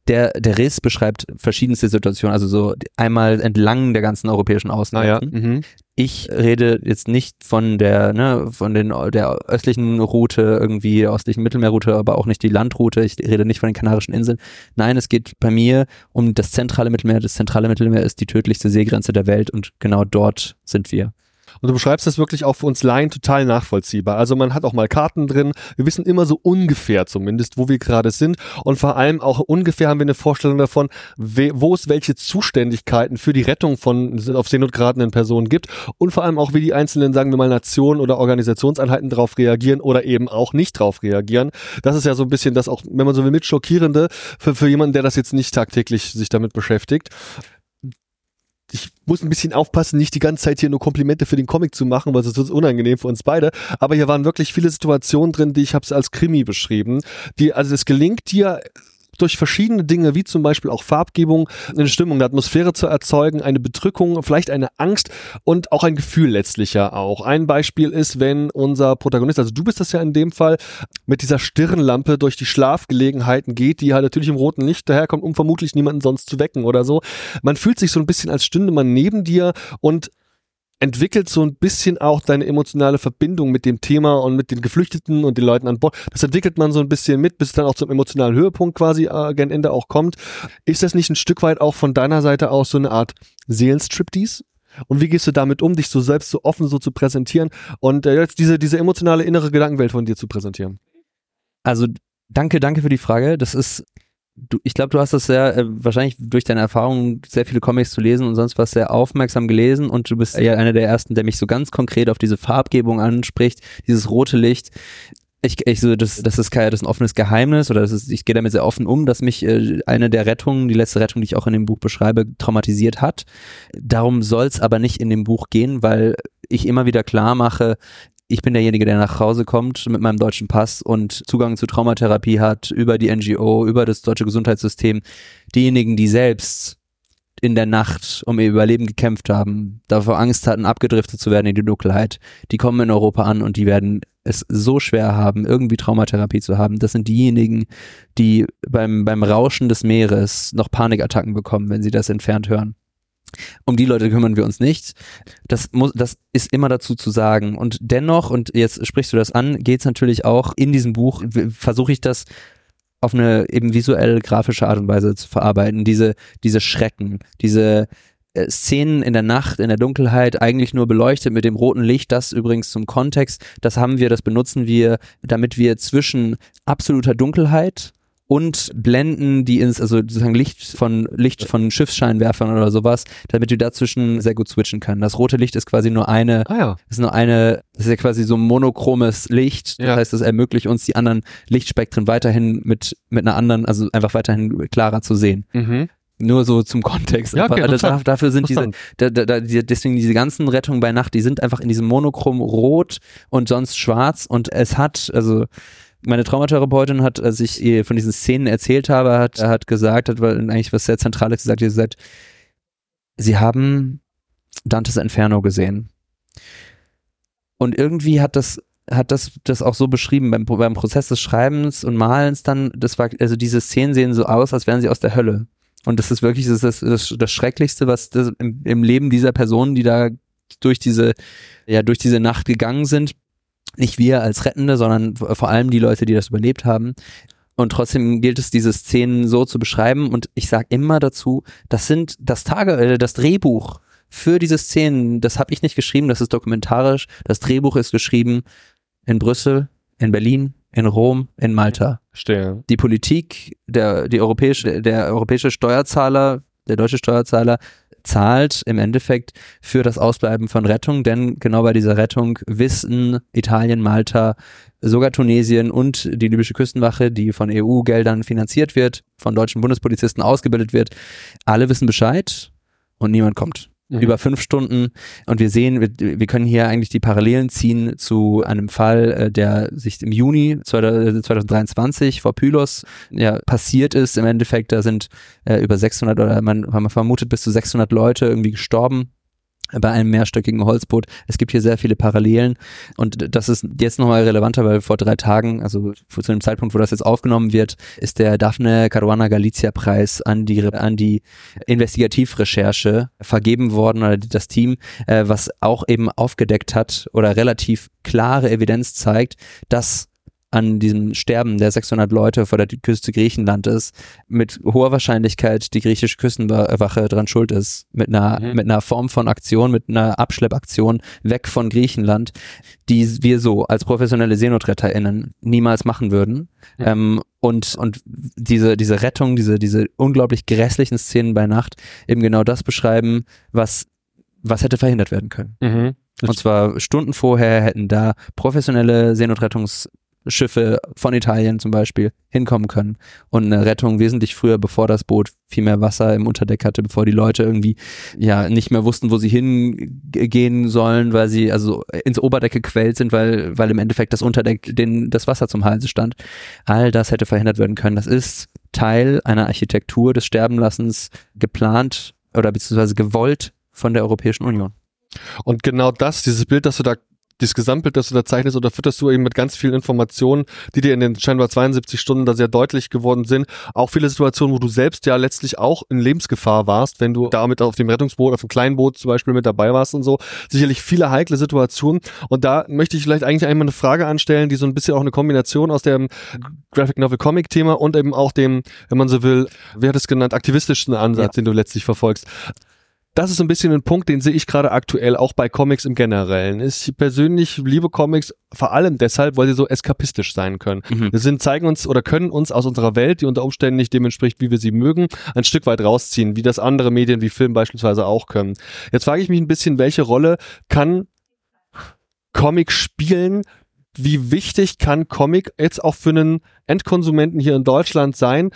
der, der Riss beschreibt verschiedenste Situationen, also so einmal entlang der ganzen europäischen Außengrenzen. Ah, ja. mhm. Ich rede jetzt nicht von der, ne, von den, der östlichen Route, irgendwie der östlichen Mittelmeerroute, aber auch nicht die Landroute. Ich rede nicht von den Kanarischen Inseln. Nein, es geht bei mir um das zentrale Mittelmeer. Das zentrale Mittelmeer ist die tödlichste Seegrenze der Welt und genau dort sind wir. Und du beschreibst das wirklich auch für uns Laien total nachvollziehbar. Also man hat auch mal Karten drin. Wir wissen immer so ungefähr zumindest, wo wir gerade sind. Und vor allem auch ungefähr haben wir eine Vorstellung davon, wo es welche Zuständigkeiten für die Rettung von auf Seenot geratenen Personen gibt. Und vor allem auch, wie die einzelnen, sagen wir mal, Nationen oder Organisationseinheiten darauf reagieren oder eben auch nicht darauf reagieren. Das ist ja so ein bisschen das auch, wenn man so will, mit schockierende für, für jemanden, der das jetzt nicht tagtäglich sich damit beschäftigt ich muss ein bisschen aufpassen, nicht die ganze Zeit hier nur Komplimente für den Comic zu machen, weil es unangenehm für uns beide. Aber hier waren wirklich viele Situationen drin, die ich habe es als Krimi beschrieben. Die, also es gelingt dir durch verschiedene Dinge, wie zum Beispiel auch Farbgebung, eine Stimmung, eine Atmosphäre zu erzeugen, eine Bedrückung, vielleicht eine Angst und auch ein Gefühl letztlich ja auch. Ein Beispiel ist, wenn unser Protagonist, also du bist das ja in dem Fall, mit dieser Stirnlampe durch die Schlafgelegenheiten geht, die halt natürlich im roten Licht daherkommt, um vermutlich niemanden sonst zu wecken oder so. Man fühlt sich so ein bisschen als stünde man neben dir und entwickelt so ein bisschen auch deine emotionale Verbindung mit dem Thema und mit den Geflüchteten und den Leuten an Bord. Das entwickelt man so ein bisschen mit, bis es dann auch zum emotionalen Höhepunkt quasi äh, gen Ende auch kommt. Ist das nicht ein Stück weit auch von deiner Seite aus so eine Art Seelenstriptease? Und wie gehst du damit um, dich so selbst so offen so zu präsentieren und äh, jetzt diese, diese emotionale innere Gedankenwelt von dir zu präsentieren? Also danke, danke für die Frage. Das ist du, ich glaube, du hast das sehr, äh, wahrscheinlich durch deine Erfahrung, sehr viele Comics zu lesen und sonst was sehr aufmerksam gelesen und du bist ja einer der ersten, der mich so ganz konkret auf diese Farbgebung anspricht, dieses rote Licht. Ich, ich so, das, das ist kein, das ist ein offenes Geheimnis oder das ist, ich gehe damit sehr offen um, dass mich äh, eine der Rettungen, die letzte Rettung, die ich auch in dem Buch beschreibe, traumatisiert hat. Darum soll es aber nicht in dem Buch gehen, weil ich immer wieder klar mache, ich bin derjenige, der nach Hause kommt mit meinem deutschen Pass und Zugang zu Traumatherapie hat, über die NGO, über das deutsche Gesundheitssystem. Diejenigen, die selbst in der Nacht um ihr Überleben gekämpft haben, davor Angst hatten, abgedriftet zu werden in die Dunkelheit, die kommen in Europa an und die werden es so schwer haben, irgendwie Traumatherapie zu haben. Das sind diejenigen, die beim, beim Rauschen des Meeres noch Panikattacken bekommen, wenn sie das entfernt hören. Um die Leute kümmern wir uns nicht. Das muss, das ist immer dazu zu sagen. Und dennoch, und jetzt sprichst du das an, geht es natürlich auch in diesem Buch, versuche ich das auf eine eben visuell grafische Art und Weise zu verarbeiten. Diese, diese Schrecken, diese äh, Szenen in der Nacht, in der Dunkelheit, eigentlich nur beleuchtet mit dem roten Licht. Das übrigens zum Kontext. Das haben wir, das benutzen wir, damit wir zwischen absoluter Dunkelheit und Blenden, die ins, also sozusagen Licht von Licht von Schiffsscheinwerfern oder sowas, damit wir dazwischen sehr gut switchen können. Das rote Licht ist quasi nur eine, Ah ja. ist nur eine, ist ja quasi so ein monochromes Licht. Das Ja. heißt, es ermöglicht uns die anderen Lichtspektren weiterhin mit, mit einer anderen, also einfach weiterhin klarer zu sehen. Mhm. Nur so zum Kontext. Ja, okay, Aber interessant. dafür sind diese, da, da, deswegen diese ganzen Rettungen bei Nacht, die sind einfach in diesem Monochrom rot und sonst schwarz und es hat, also meine Traumatherapeutin hat, als ich ihr von diesen Szenen erzählt habe, hat, hat gesagt, hat eigentlich was sehr Zentrales gesagt, sie hat gesagt, sie haben Dantes Inferno gesehen. Und irgendwie hat das hat das das auch so beschrieben beim, beim Prozess des Schreibens und Malens dann, das war, also diese Szenen sehen so aus, als wären sie aus der Hölle. Und das ist wirklich das, ist das, das Schrecklichste, was das im, im Leben dieser Personen, die da durch diese, ja, durch diese Nacht gegangen sind. Nicht wir als Rettende, sondern vor allem die Leute, die das überlebt haben. Und trotzdem gilt es, diese Szenen so zu beschreiben. Und ich sage immer dazu, das sind das Tage, äh, das Drehbuch für diese Szenen, das habe ich nicht geschrieben, das ist dokumentarisch. Das Drehbuch ist geschrieben in Brüssel, in Berlin, in Rom, in Malta Verstehe. die Politik, der, die europäische, der europäische Steuerzahler, der deutsche Steuerzahler zahlt im Endeffekt für das Ausbleiben von Rettung, denn genau bei dieser Rettung wissen Italien, Malta, sogar Tunesien und die libysche Küstenwache, die von EU-Geldern finanziert wird, von deutschen Bundespolizisten ausgebildet wird, alle wissen Bescheid und niemand kommt Mhm. über fünf Stunden und wir sehen, wir, wir können hier eigentlich die Parallelen ziehen zu einem Fall, äh, der sich im Juni 2023 vor Pylos ja, passiert ist. Im Endeffekt, da sind äh, über 600 oder man, man vermutet bis zu 600 Leute irgendwie gestorben bei einem mehrstöckigen Holzboot. Es gibt hier sehr viele Parallelen und das ist jetzt nochmal relevanter, weil vor drei Tagen, also zu dem Zeitpunkt, wo das jetzt aufgenommen wird, ist der Daphne Caruana Galizia Preis an die, an die Investigativrecherche vergeben worden oder das Team, äh, was auch eben aufgedeckt hat oder relativ klare Evidenz zeigt, dass an diesem Sterben der 600 Leute vor der Küste Griechenlandes mit hoher Wahrscheinlichkeit die griechische Küstenwache dran schuld ist. Mit einer, Mhm. mit einer Form von Aktion, mit einer Abschleppaktion weg von Griechenland, die wir so als professionelle SeenotretterInnen niemals machen würden. Mhm. Ähm, und, und diese, diese Rettung, diese, diese unglaublich grässlichen Szenen bei Nacht eben genau das beschreiben, was, was hätte verhindert werden können. Mhm. Und zwar Stunden vorher hätten da professionelle Seenotrettungs Schiffe von Italien zum Beispiel hinkommen können und eine Rettung wesentlich früher, bevor das Boot viel mehr Wasser im Unterdeck hatte, bevor die Leute irgendwie ja nicht mehr wussten, wo sie hingehen sollen, weil sie also ins Oberdeck gequält sind, weil weil im Endeffekt das Unterdeck den das Wasser zum Halse stand. All das hätte verhindert werden können. Das ist Teil einer Architektur des Sterbenlassens geplant oder beziehungsweise gewollt von der Europäischen Union. Und genau das, dieses Bild, das du da dieses Gesamtbild, das du da zeichnest, oder fütterst du eben mit ganz vielen Informationen, die dir in den scheinbar 72 Stunden da sehr deutlich geworden sind. Auch viele Situationen, wo du selbst ja letztlich auch in Lebensgefahr warst, wenn du damit auf dem Rettungsboot, auf dem kleinen Boot zum Beispiel mit dabei warst und so. Sicherlich viele heikle Situationen. Und da möchte ich vielleicht eigentlich einmal eine Frage anstellen, die so ein bisschen auch eine Kombination aus dem Graphic Novel Comic Thema und eben auch dem, wenn man so will, wie hat es genannt, aktivistischen Ansatz, ja. den du letztlich verfolgst das ist ein bisschen ein Punkt, den sehe ich gerade aktuell auch bei Comics im Generellen. Ich persönlich liebe Comics vor allem deshalb, weil sie so eskapistisch sein können. Mhm. Sie sind, zeigen uns oder können uns aus unserer Welt, die unter Umständen nicht dem entspricht, wie wir sie mögen, ein Stück weit rausziehen, wie das andere Medien wie Film beispielsweise auch können. Jetzt frage ich mich ein bisschen, welche Rolle kann Comic spielen wie wichtig kann Comic jetzt auch für einen Endkonsumenten hier in Deutschland sein?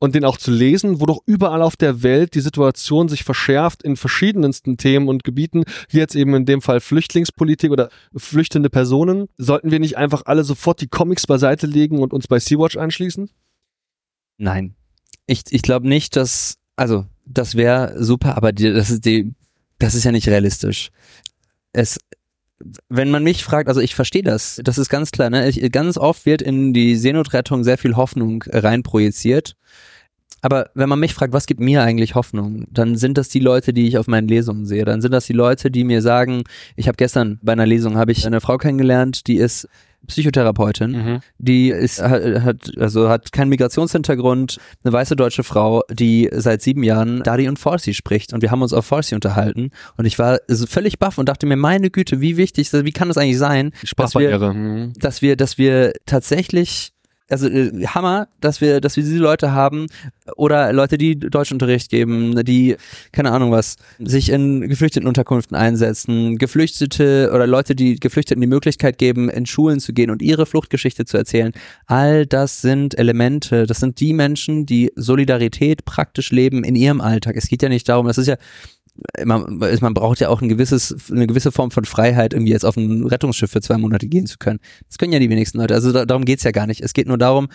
und den auch zu lesen, wo doch überall auf der Welt die Situation sich verschärft in verschiedensten Themen und Gebieten, wie jetzt eben in dem Fall Flüchtlingspolitik oder flüchtende Personen. Sollten wir nicht einfach alle sofort die Comics beiseite legen und uns bei Sea-Watch anschließen? Nein. Ich, ich glaube nicht, dass, also, das wäre super, aber die, das ist die, das ist ja nicht realistisch. Es, wenn man mich fragt, also ich verstehe das, das ist ganz klar, ne? Ich, ganz oft wird in die Seenotrettung sehr viel Hoffnung reinprojiziert aber wenn man mich fragt, was gibt mir eigentlich Hoffnung, dann sind das die Leute, die ich auf meinen Lesungen sehe. Dann sind das die Leute, die mir sagen, ich habe gestern bei einer Lesung habe ich eine Frau kennengelernt, die ist Psychotherapeutin, mhm. die ist hat also hat keinen Migrationshintergrund, eine weiße deutsche Frau, die seit sieben Jahren Dari und Farsi spricht und wir haben uns auf Farsi unterhalten und ich war so völlig baff und dachte mir, meine Güte, wie wichtig, wie kann das eigentlich sein, dass wir, mhm. dass wir, dass wir tatsächlich also äh, Hammer, dass wir, dass wir diese Leute haben oder Leute, die Deutschunterricht geben, die keine Ahnung was, sich in Geflüchtetenunterkünften einsetzen, Geflüchtete oder Leute, die Geflüchteten die Möglichkeit geben, in Schulen zu gehen und ihre Fluchtgeschichte zu erzählen. All das sind Elemente, das sind die Menschen, die Solidarität praktisch leben in ihrem Alltag. Es geht ja nicht darum, das ist ja man, man braucht ja auch ein gewisses, eine gewisse Form von Freiheit, irgendwie jetzt auf ein Rettungsschiff für zwei Monate gehen zu können. Das können ja die wenigsten Leute. Also da, darum geht's ja gar nicht. Es geht nur darum,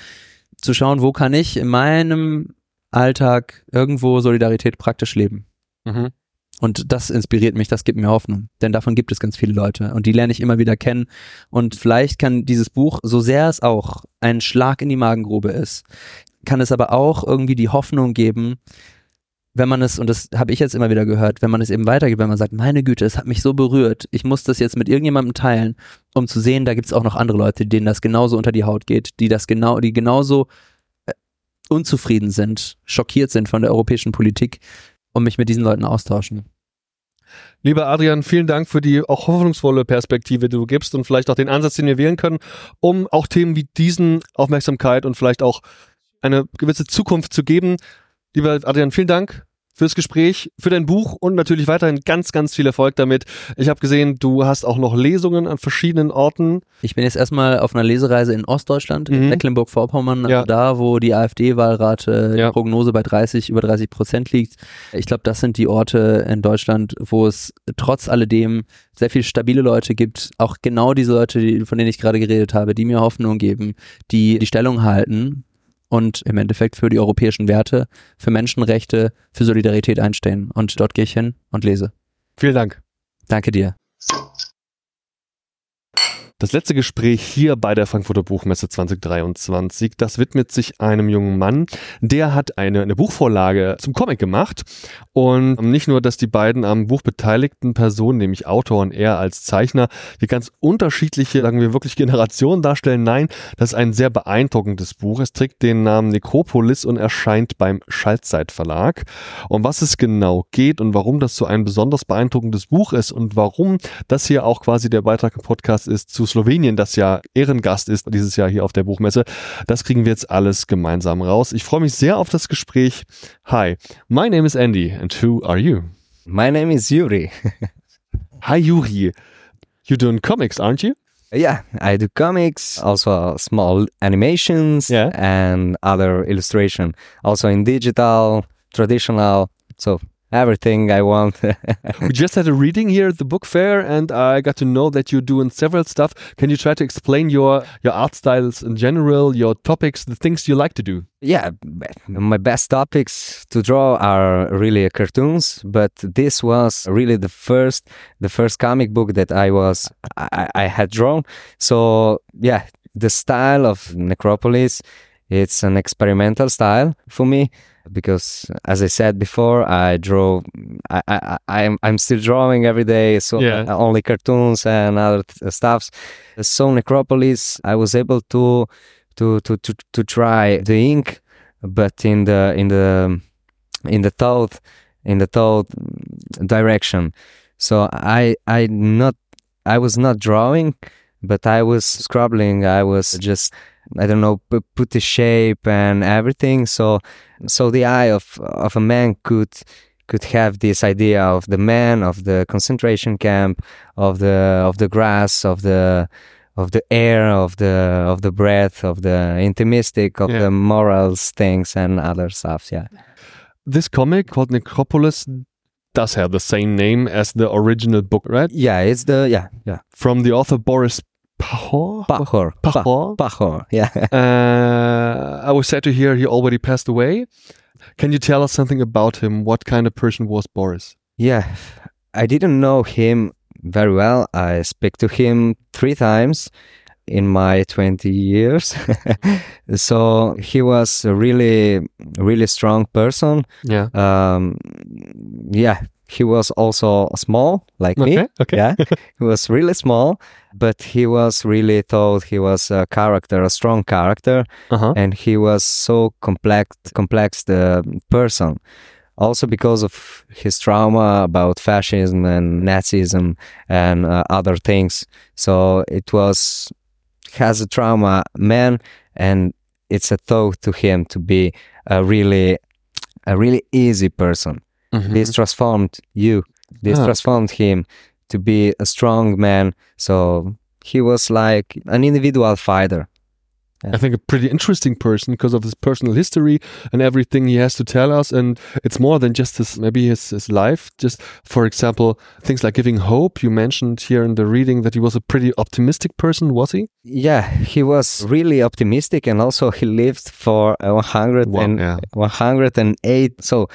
zu schauen, wo kann ich in meinem Alltag irgendwo Solidarität praktisch leben. Mhm. Und das inspiriert mich, das gibt mir Hoffnung. Denn davon gibt es ganz viele Leute. Und die lerne ich immer wieder kennen. Und vielleicht kann dieses Buch, so sehr es auch ein Schlag in die Magengrube ist, kann es aber auch irgendwie die Hoffnung geben, wenn man es, und das habe ich jetzt immer wieder gehört, wenn man es eben weitergibt, wenn man sagt, meine Güte, es hat mich so berührt, ich muss das jetzt mit irgendjemandem teilen, um zu sehen, da gibt es auch noch andere Leute, denen das genauso unter die Haut geht, die das genau, die genauso äh, unzufrieden sind, schockiert sind von der europäischen Politik und mich mit diesen Leuten austauschen. Lieber Adrian, vielen Dank für die auch hoffnungsvolle Perspektive, die du gibst und vielleicht auch den Ansatz, den wir wählen können, um auch Themen wie diesen Aufmerksamkeit und vielleicht auch eine gewisse Zukunft zu geben. Lieber Adrian, vielen Dank fürs Gespräch, für dein Buch und natürlich weiterhin ganz, ganz viel Erfolg damit. Ich habe gesehen, du hast auch noch Lesungen an verschiedenen Orten. Ich bin jetzt erstmal auf einer Lesereise in Ostdeutschland, mhm. in Mecklenburg-Vorpommern, ja. da wo die AfD-Wahlrate ja. Prognose bei 30, über 30 Prozent liegt. Ich glaube, das sind die Orte in Deutschland, wo es trotz alledem sehr viele stabile Leute gibt, auch genau diese Leute, die, von denen ich gerade geredet habe, die mir Hoffnung geben, die die Stellung halten und im Endeffekt für die europäischen Werte, für Menschenrechte, für Solidarität einstehen. Und dort gehe ich hin und lese. Vielen Dank. Danke dir. Das letzte Gespräch hier bei der Frankfurter Buchmesse 2023, das widmet sich einem jungen Mann, der hat eine, eine Buchvorlage zum Comic gemacht und nicht nur, dass die beiden am Buch beteiligten Personen, nämlich Autor und er als Zeichner, die ganz unterschiedliche, sagen wir wirklich Generationen darstellen. Nein, das ist ein sehr beeindruckendes Buch. Es trägt den Namen Necropolis und erscheint beim Schaltzeit Verlag. Um was es genau geht und warum das so ein besonders beeindruckendes Buch ist und warum das hier auch quasi der Beitrag im Podcast ist zu Slowenien, das ja Ehrengast ist dieses Jahr hier auf der Buchmesse. Das kriegen wir jetzt alles gemeinsam raus. Ich freue mich sehr auf das Gespräch. Hi, my name is Andy and who are you? My name is Yuri. [laughs] Hi Yuri. You're doing comics, aren't you? Yeah, I do comics, also small animations Yeah. and other illustration, also in digital, traditional, so everything I want. [laughs] we just had a reading here at the book fair, and I got to know that you're doing several stuff. Can you try to explain your your art styles in general, your topics, the things you like to do? yeah, my best topics to draw are really cartoons, but this was really the first the first comic book that I was I, I had drawn. So yeah, the style of Necropolis, it's an experimental style for me because as I said before, I draw I, I I'm I'm still drawing every day, so Yeah. uh, only cartoons and other th- stuffs. So Necropolis, I was able to to to to, to try the ink, but in the in the in the thought in the thought direction. So I I not I was not drawing, but I was scribbling. I was just I don't know pu- put the shape and everything. So so the eye of of a man could could have this idea of the man of the concentration camp of the of the grass of the of the air of the of the breath of the intimistic of Yeah. the morals things and other stuff yeah This comic called Necropolis does have the same name as the original book, right? yeah it's the yeah yeah From the author Boris Pahor. Pahor Pahor. Pahor yeah [laughs] Uh, I was sad to hear he already passed away. Can you tell us something about him? What kind of person was Boris? Yeah, I didn't know him very well. I speak to him three times in my 20 years. [laughs] so he was a really, really strong person. Yeah. Um, yeah, he was also small like me. Okay. Okay. Yeah, he was really small, but he was really thought he was a character, a strong character Uh huh. and he was so complex complex the person also because of his trauma about fascism and nazism and uh, other things so it was has a trauma man and it's a thought to him to be a really a really easy person this transformed you this Ah. transformed him to be a strong man so he was like an individual fighter I think a pretty interesting person because of his personal history and everything he has to tell us. And it's more than just his, maybe his, his life. Just for example, things like giving hope. You mentioned here in the reading that he was a pretty optimistic person, was he? Yeah, he was really optimistic and also he lived for uh, 100 Wow, and yeah. 108. So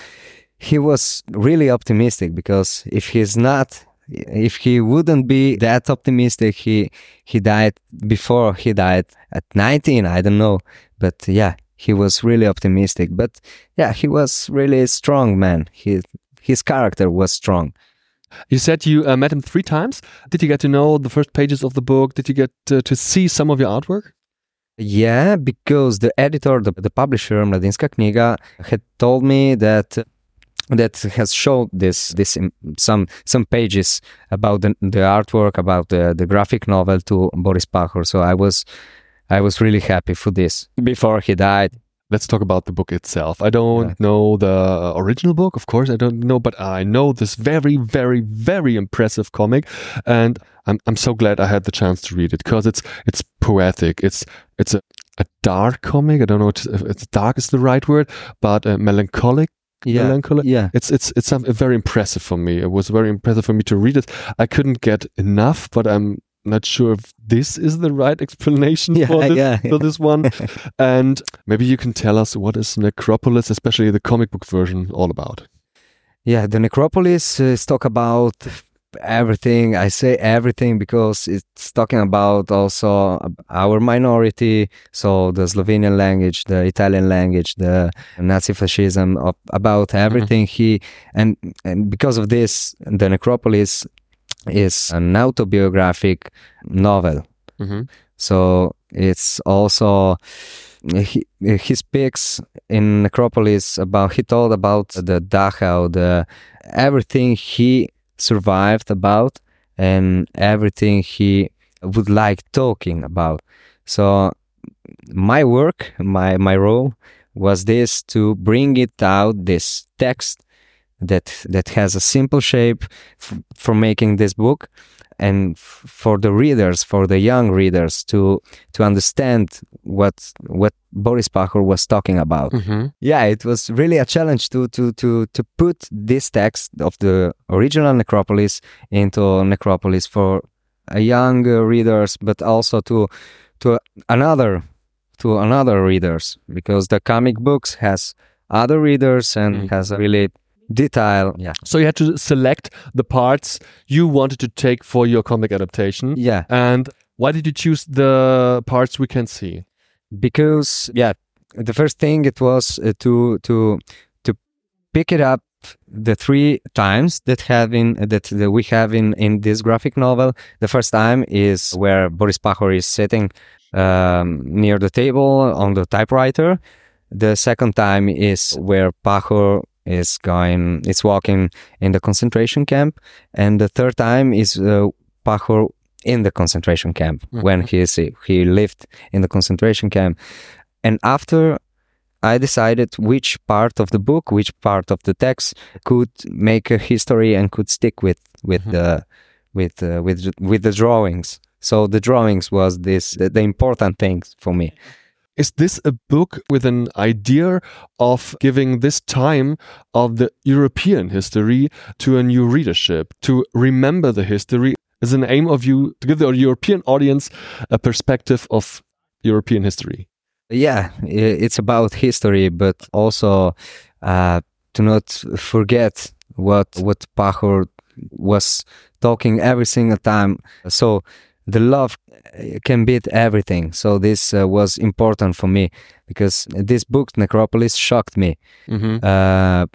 he was really optimistic because if he's not, if he wouldn't be that optimistic, he he died before he died at 19. I don't know, but yeah, he was really optimistic. But yeah, he was really a strong man. He his character was strong. You said you uh, met him three times. Did you get to know the first pages of the book? Did you get uh, to see some of your artwork? Yeah, because the editor, the, the publisher, Mladinska Knjiga, had told me that that has showed this this um, some some pages about the, the artwork about the, the graphic novel to Boris Pachor. So I was I was really happy for this before he died. Let's talk about the book itself. I don't Yeah. know the original book, of course, I don't know, but I know this very, very, very impressive comic, and I'm I'm so glad I had the chance to read it because it's it's poetic. It's it's a, a dark comic. I don't know if it's dark is the right word, but uh, melancholic. Yeah, Melancholic. yeah, It's it's it's very impressive for me. It was very impressive for me to read it. I couldn't get enough, but I'm not sure if this is the right [laughs] explanation yeah, for this yeah. for this one. [laughs] and maybe you can tell us what is Necropolis, especially the comic book version, all about. Yeah, the Necropolis uh, is talk about everything. I say everything because it's talking about also our minority, so the Slovenian language, the Italian language, the Nazi fascism, of- about everything. He and and because of this, the Necropolis is an autobiographic novel. Mm-hmm. So it's also he he speaks in Necropolis about he told about the Dachau, the everything he survived about and everything he would like talking about. So my work, my my role was this to bring it out this text that that has a simple shape f- for making this book and f- for the readers, for the young readers to to understand what what Boris Pachor was talking about. Mhm. Yeah, it was really a challenge to to to to put this text of the original Necropolis into Necropolis for a young readers, but also to to another to another readers because the comic books has other readers and Mm. has a really detail. Yeah, So you had to select the parts you wanted to take for your comic adaptation. yeah, And why did you choose the parts we can see? Because yeah, the first thing it was uh, to to to pick it up the three times that have in that, that we have in in this graphic novel. The first time is where Boris Pachor is sitting um, near the table on the typewriter. The second time is where Pachor is going, is walking in the concentration camp, and the third time is uh, Pachor in the concentration camp when he is he lived in the concentration camp. And after I decided which part of the book, which part of the text could make a history and could stick with with the with uh, with with the drawings. So the drawings was this the, the important things for me. Is this a book with an idea of giving this time of the European history to a new readership, to remember the history? Is an aim of you to give the European audience a perspective of European history? Yeah, it's about history, but also uh, to not forget what what Pachor was talking every single time. So the love uh, can beat everything. So this uh, was important for me because this book Necropolis shocked me. Mm-hmm. Uh,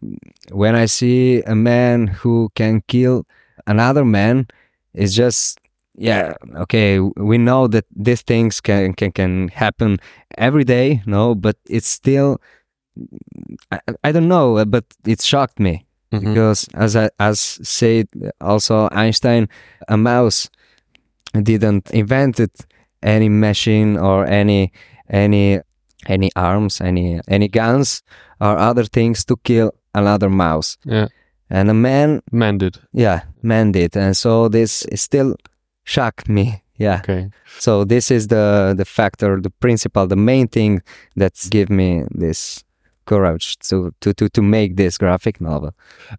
when I see a man who can kill another man, it's just yeah okay. We know that these things can can can happen every day, no, but it's still I, I don't know, but it shocked me Mhm. because as I, as said also Einstein, a mouse didn't invented any machine or any any any arms, any any guns or other things to kill another mouse. Yeah. And a man, did. yeah, man did, and so this still shocked me. Yeah. Okay. So this is the the factor, the principle, the main thing that's give me this courage to to to to make this graphic novel.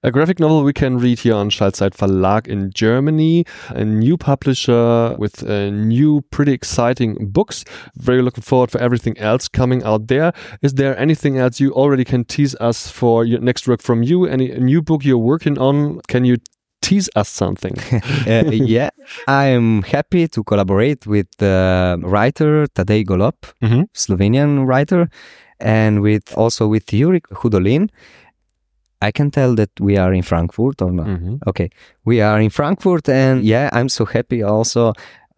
A graphic novel we can read here on Schallzeit Verlag in Germany, a new publisher with uh, new, pretty exciting books. Very looking forward for everything else coming out there. Is there anything else you already can tease us for your next work from you? Any a new book you're working on? Can you tease us something? [laughs] Uh, yeah, I am happy to collaborate with the writer Tadej Golob, Mhm. Slovenian writer, and with also with Yuri Hudolin. I can tell that we are in Frankfurt or not. Mhm. Okay, we are in Frankfurt, and yeah, I'm so happy. Also,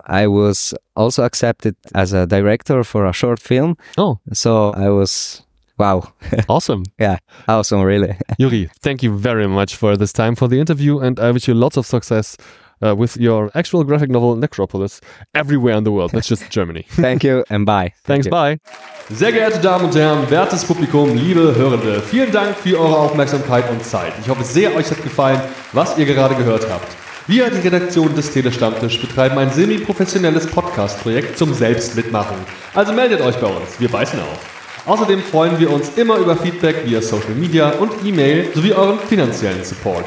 I was also accepted as a director for a short film. Oh. so I was wow, [laughs] Awesome. Yeah. Awesome, really. Yuri, thank you very much for this time for the interview, and I wish you lots of success uh, with your actual graphic novel Necropolis everywhere in the world, not just Germany. [laughs] Thank you and bye. Thanks, Thank bye. Sehr geehrte Damen und Herren, wertes Publikum, liebe Hörende, vielen Dank für eure Aufmerksamkeit und Zeit. Ich hoffe sehr, euch hat gefallen, was ihr gerade gehört habt. Wir, die Redaktion des Telestammtisch, betreiben ein semi-professionelles Podcast-Projekt zum Selbstmitmachen. Also meldet euch bei uns, wir beißen auf. Außerdem freuen wir uns immer über Feedback via Social Media und E-Mail sowie euren finanziellen Support.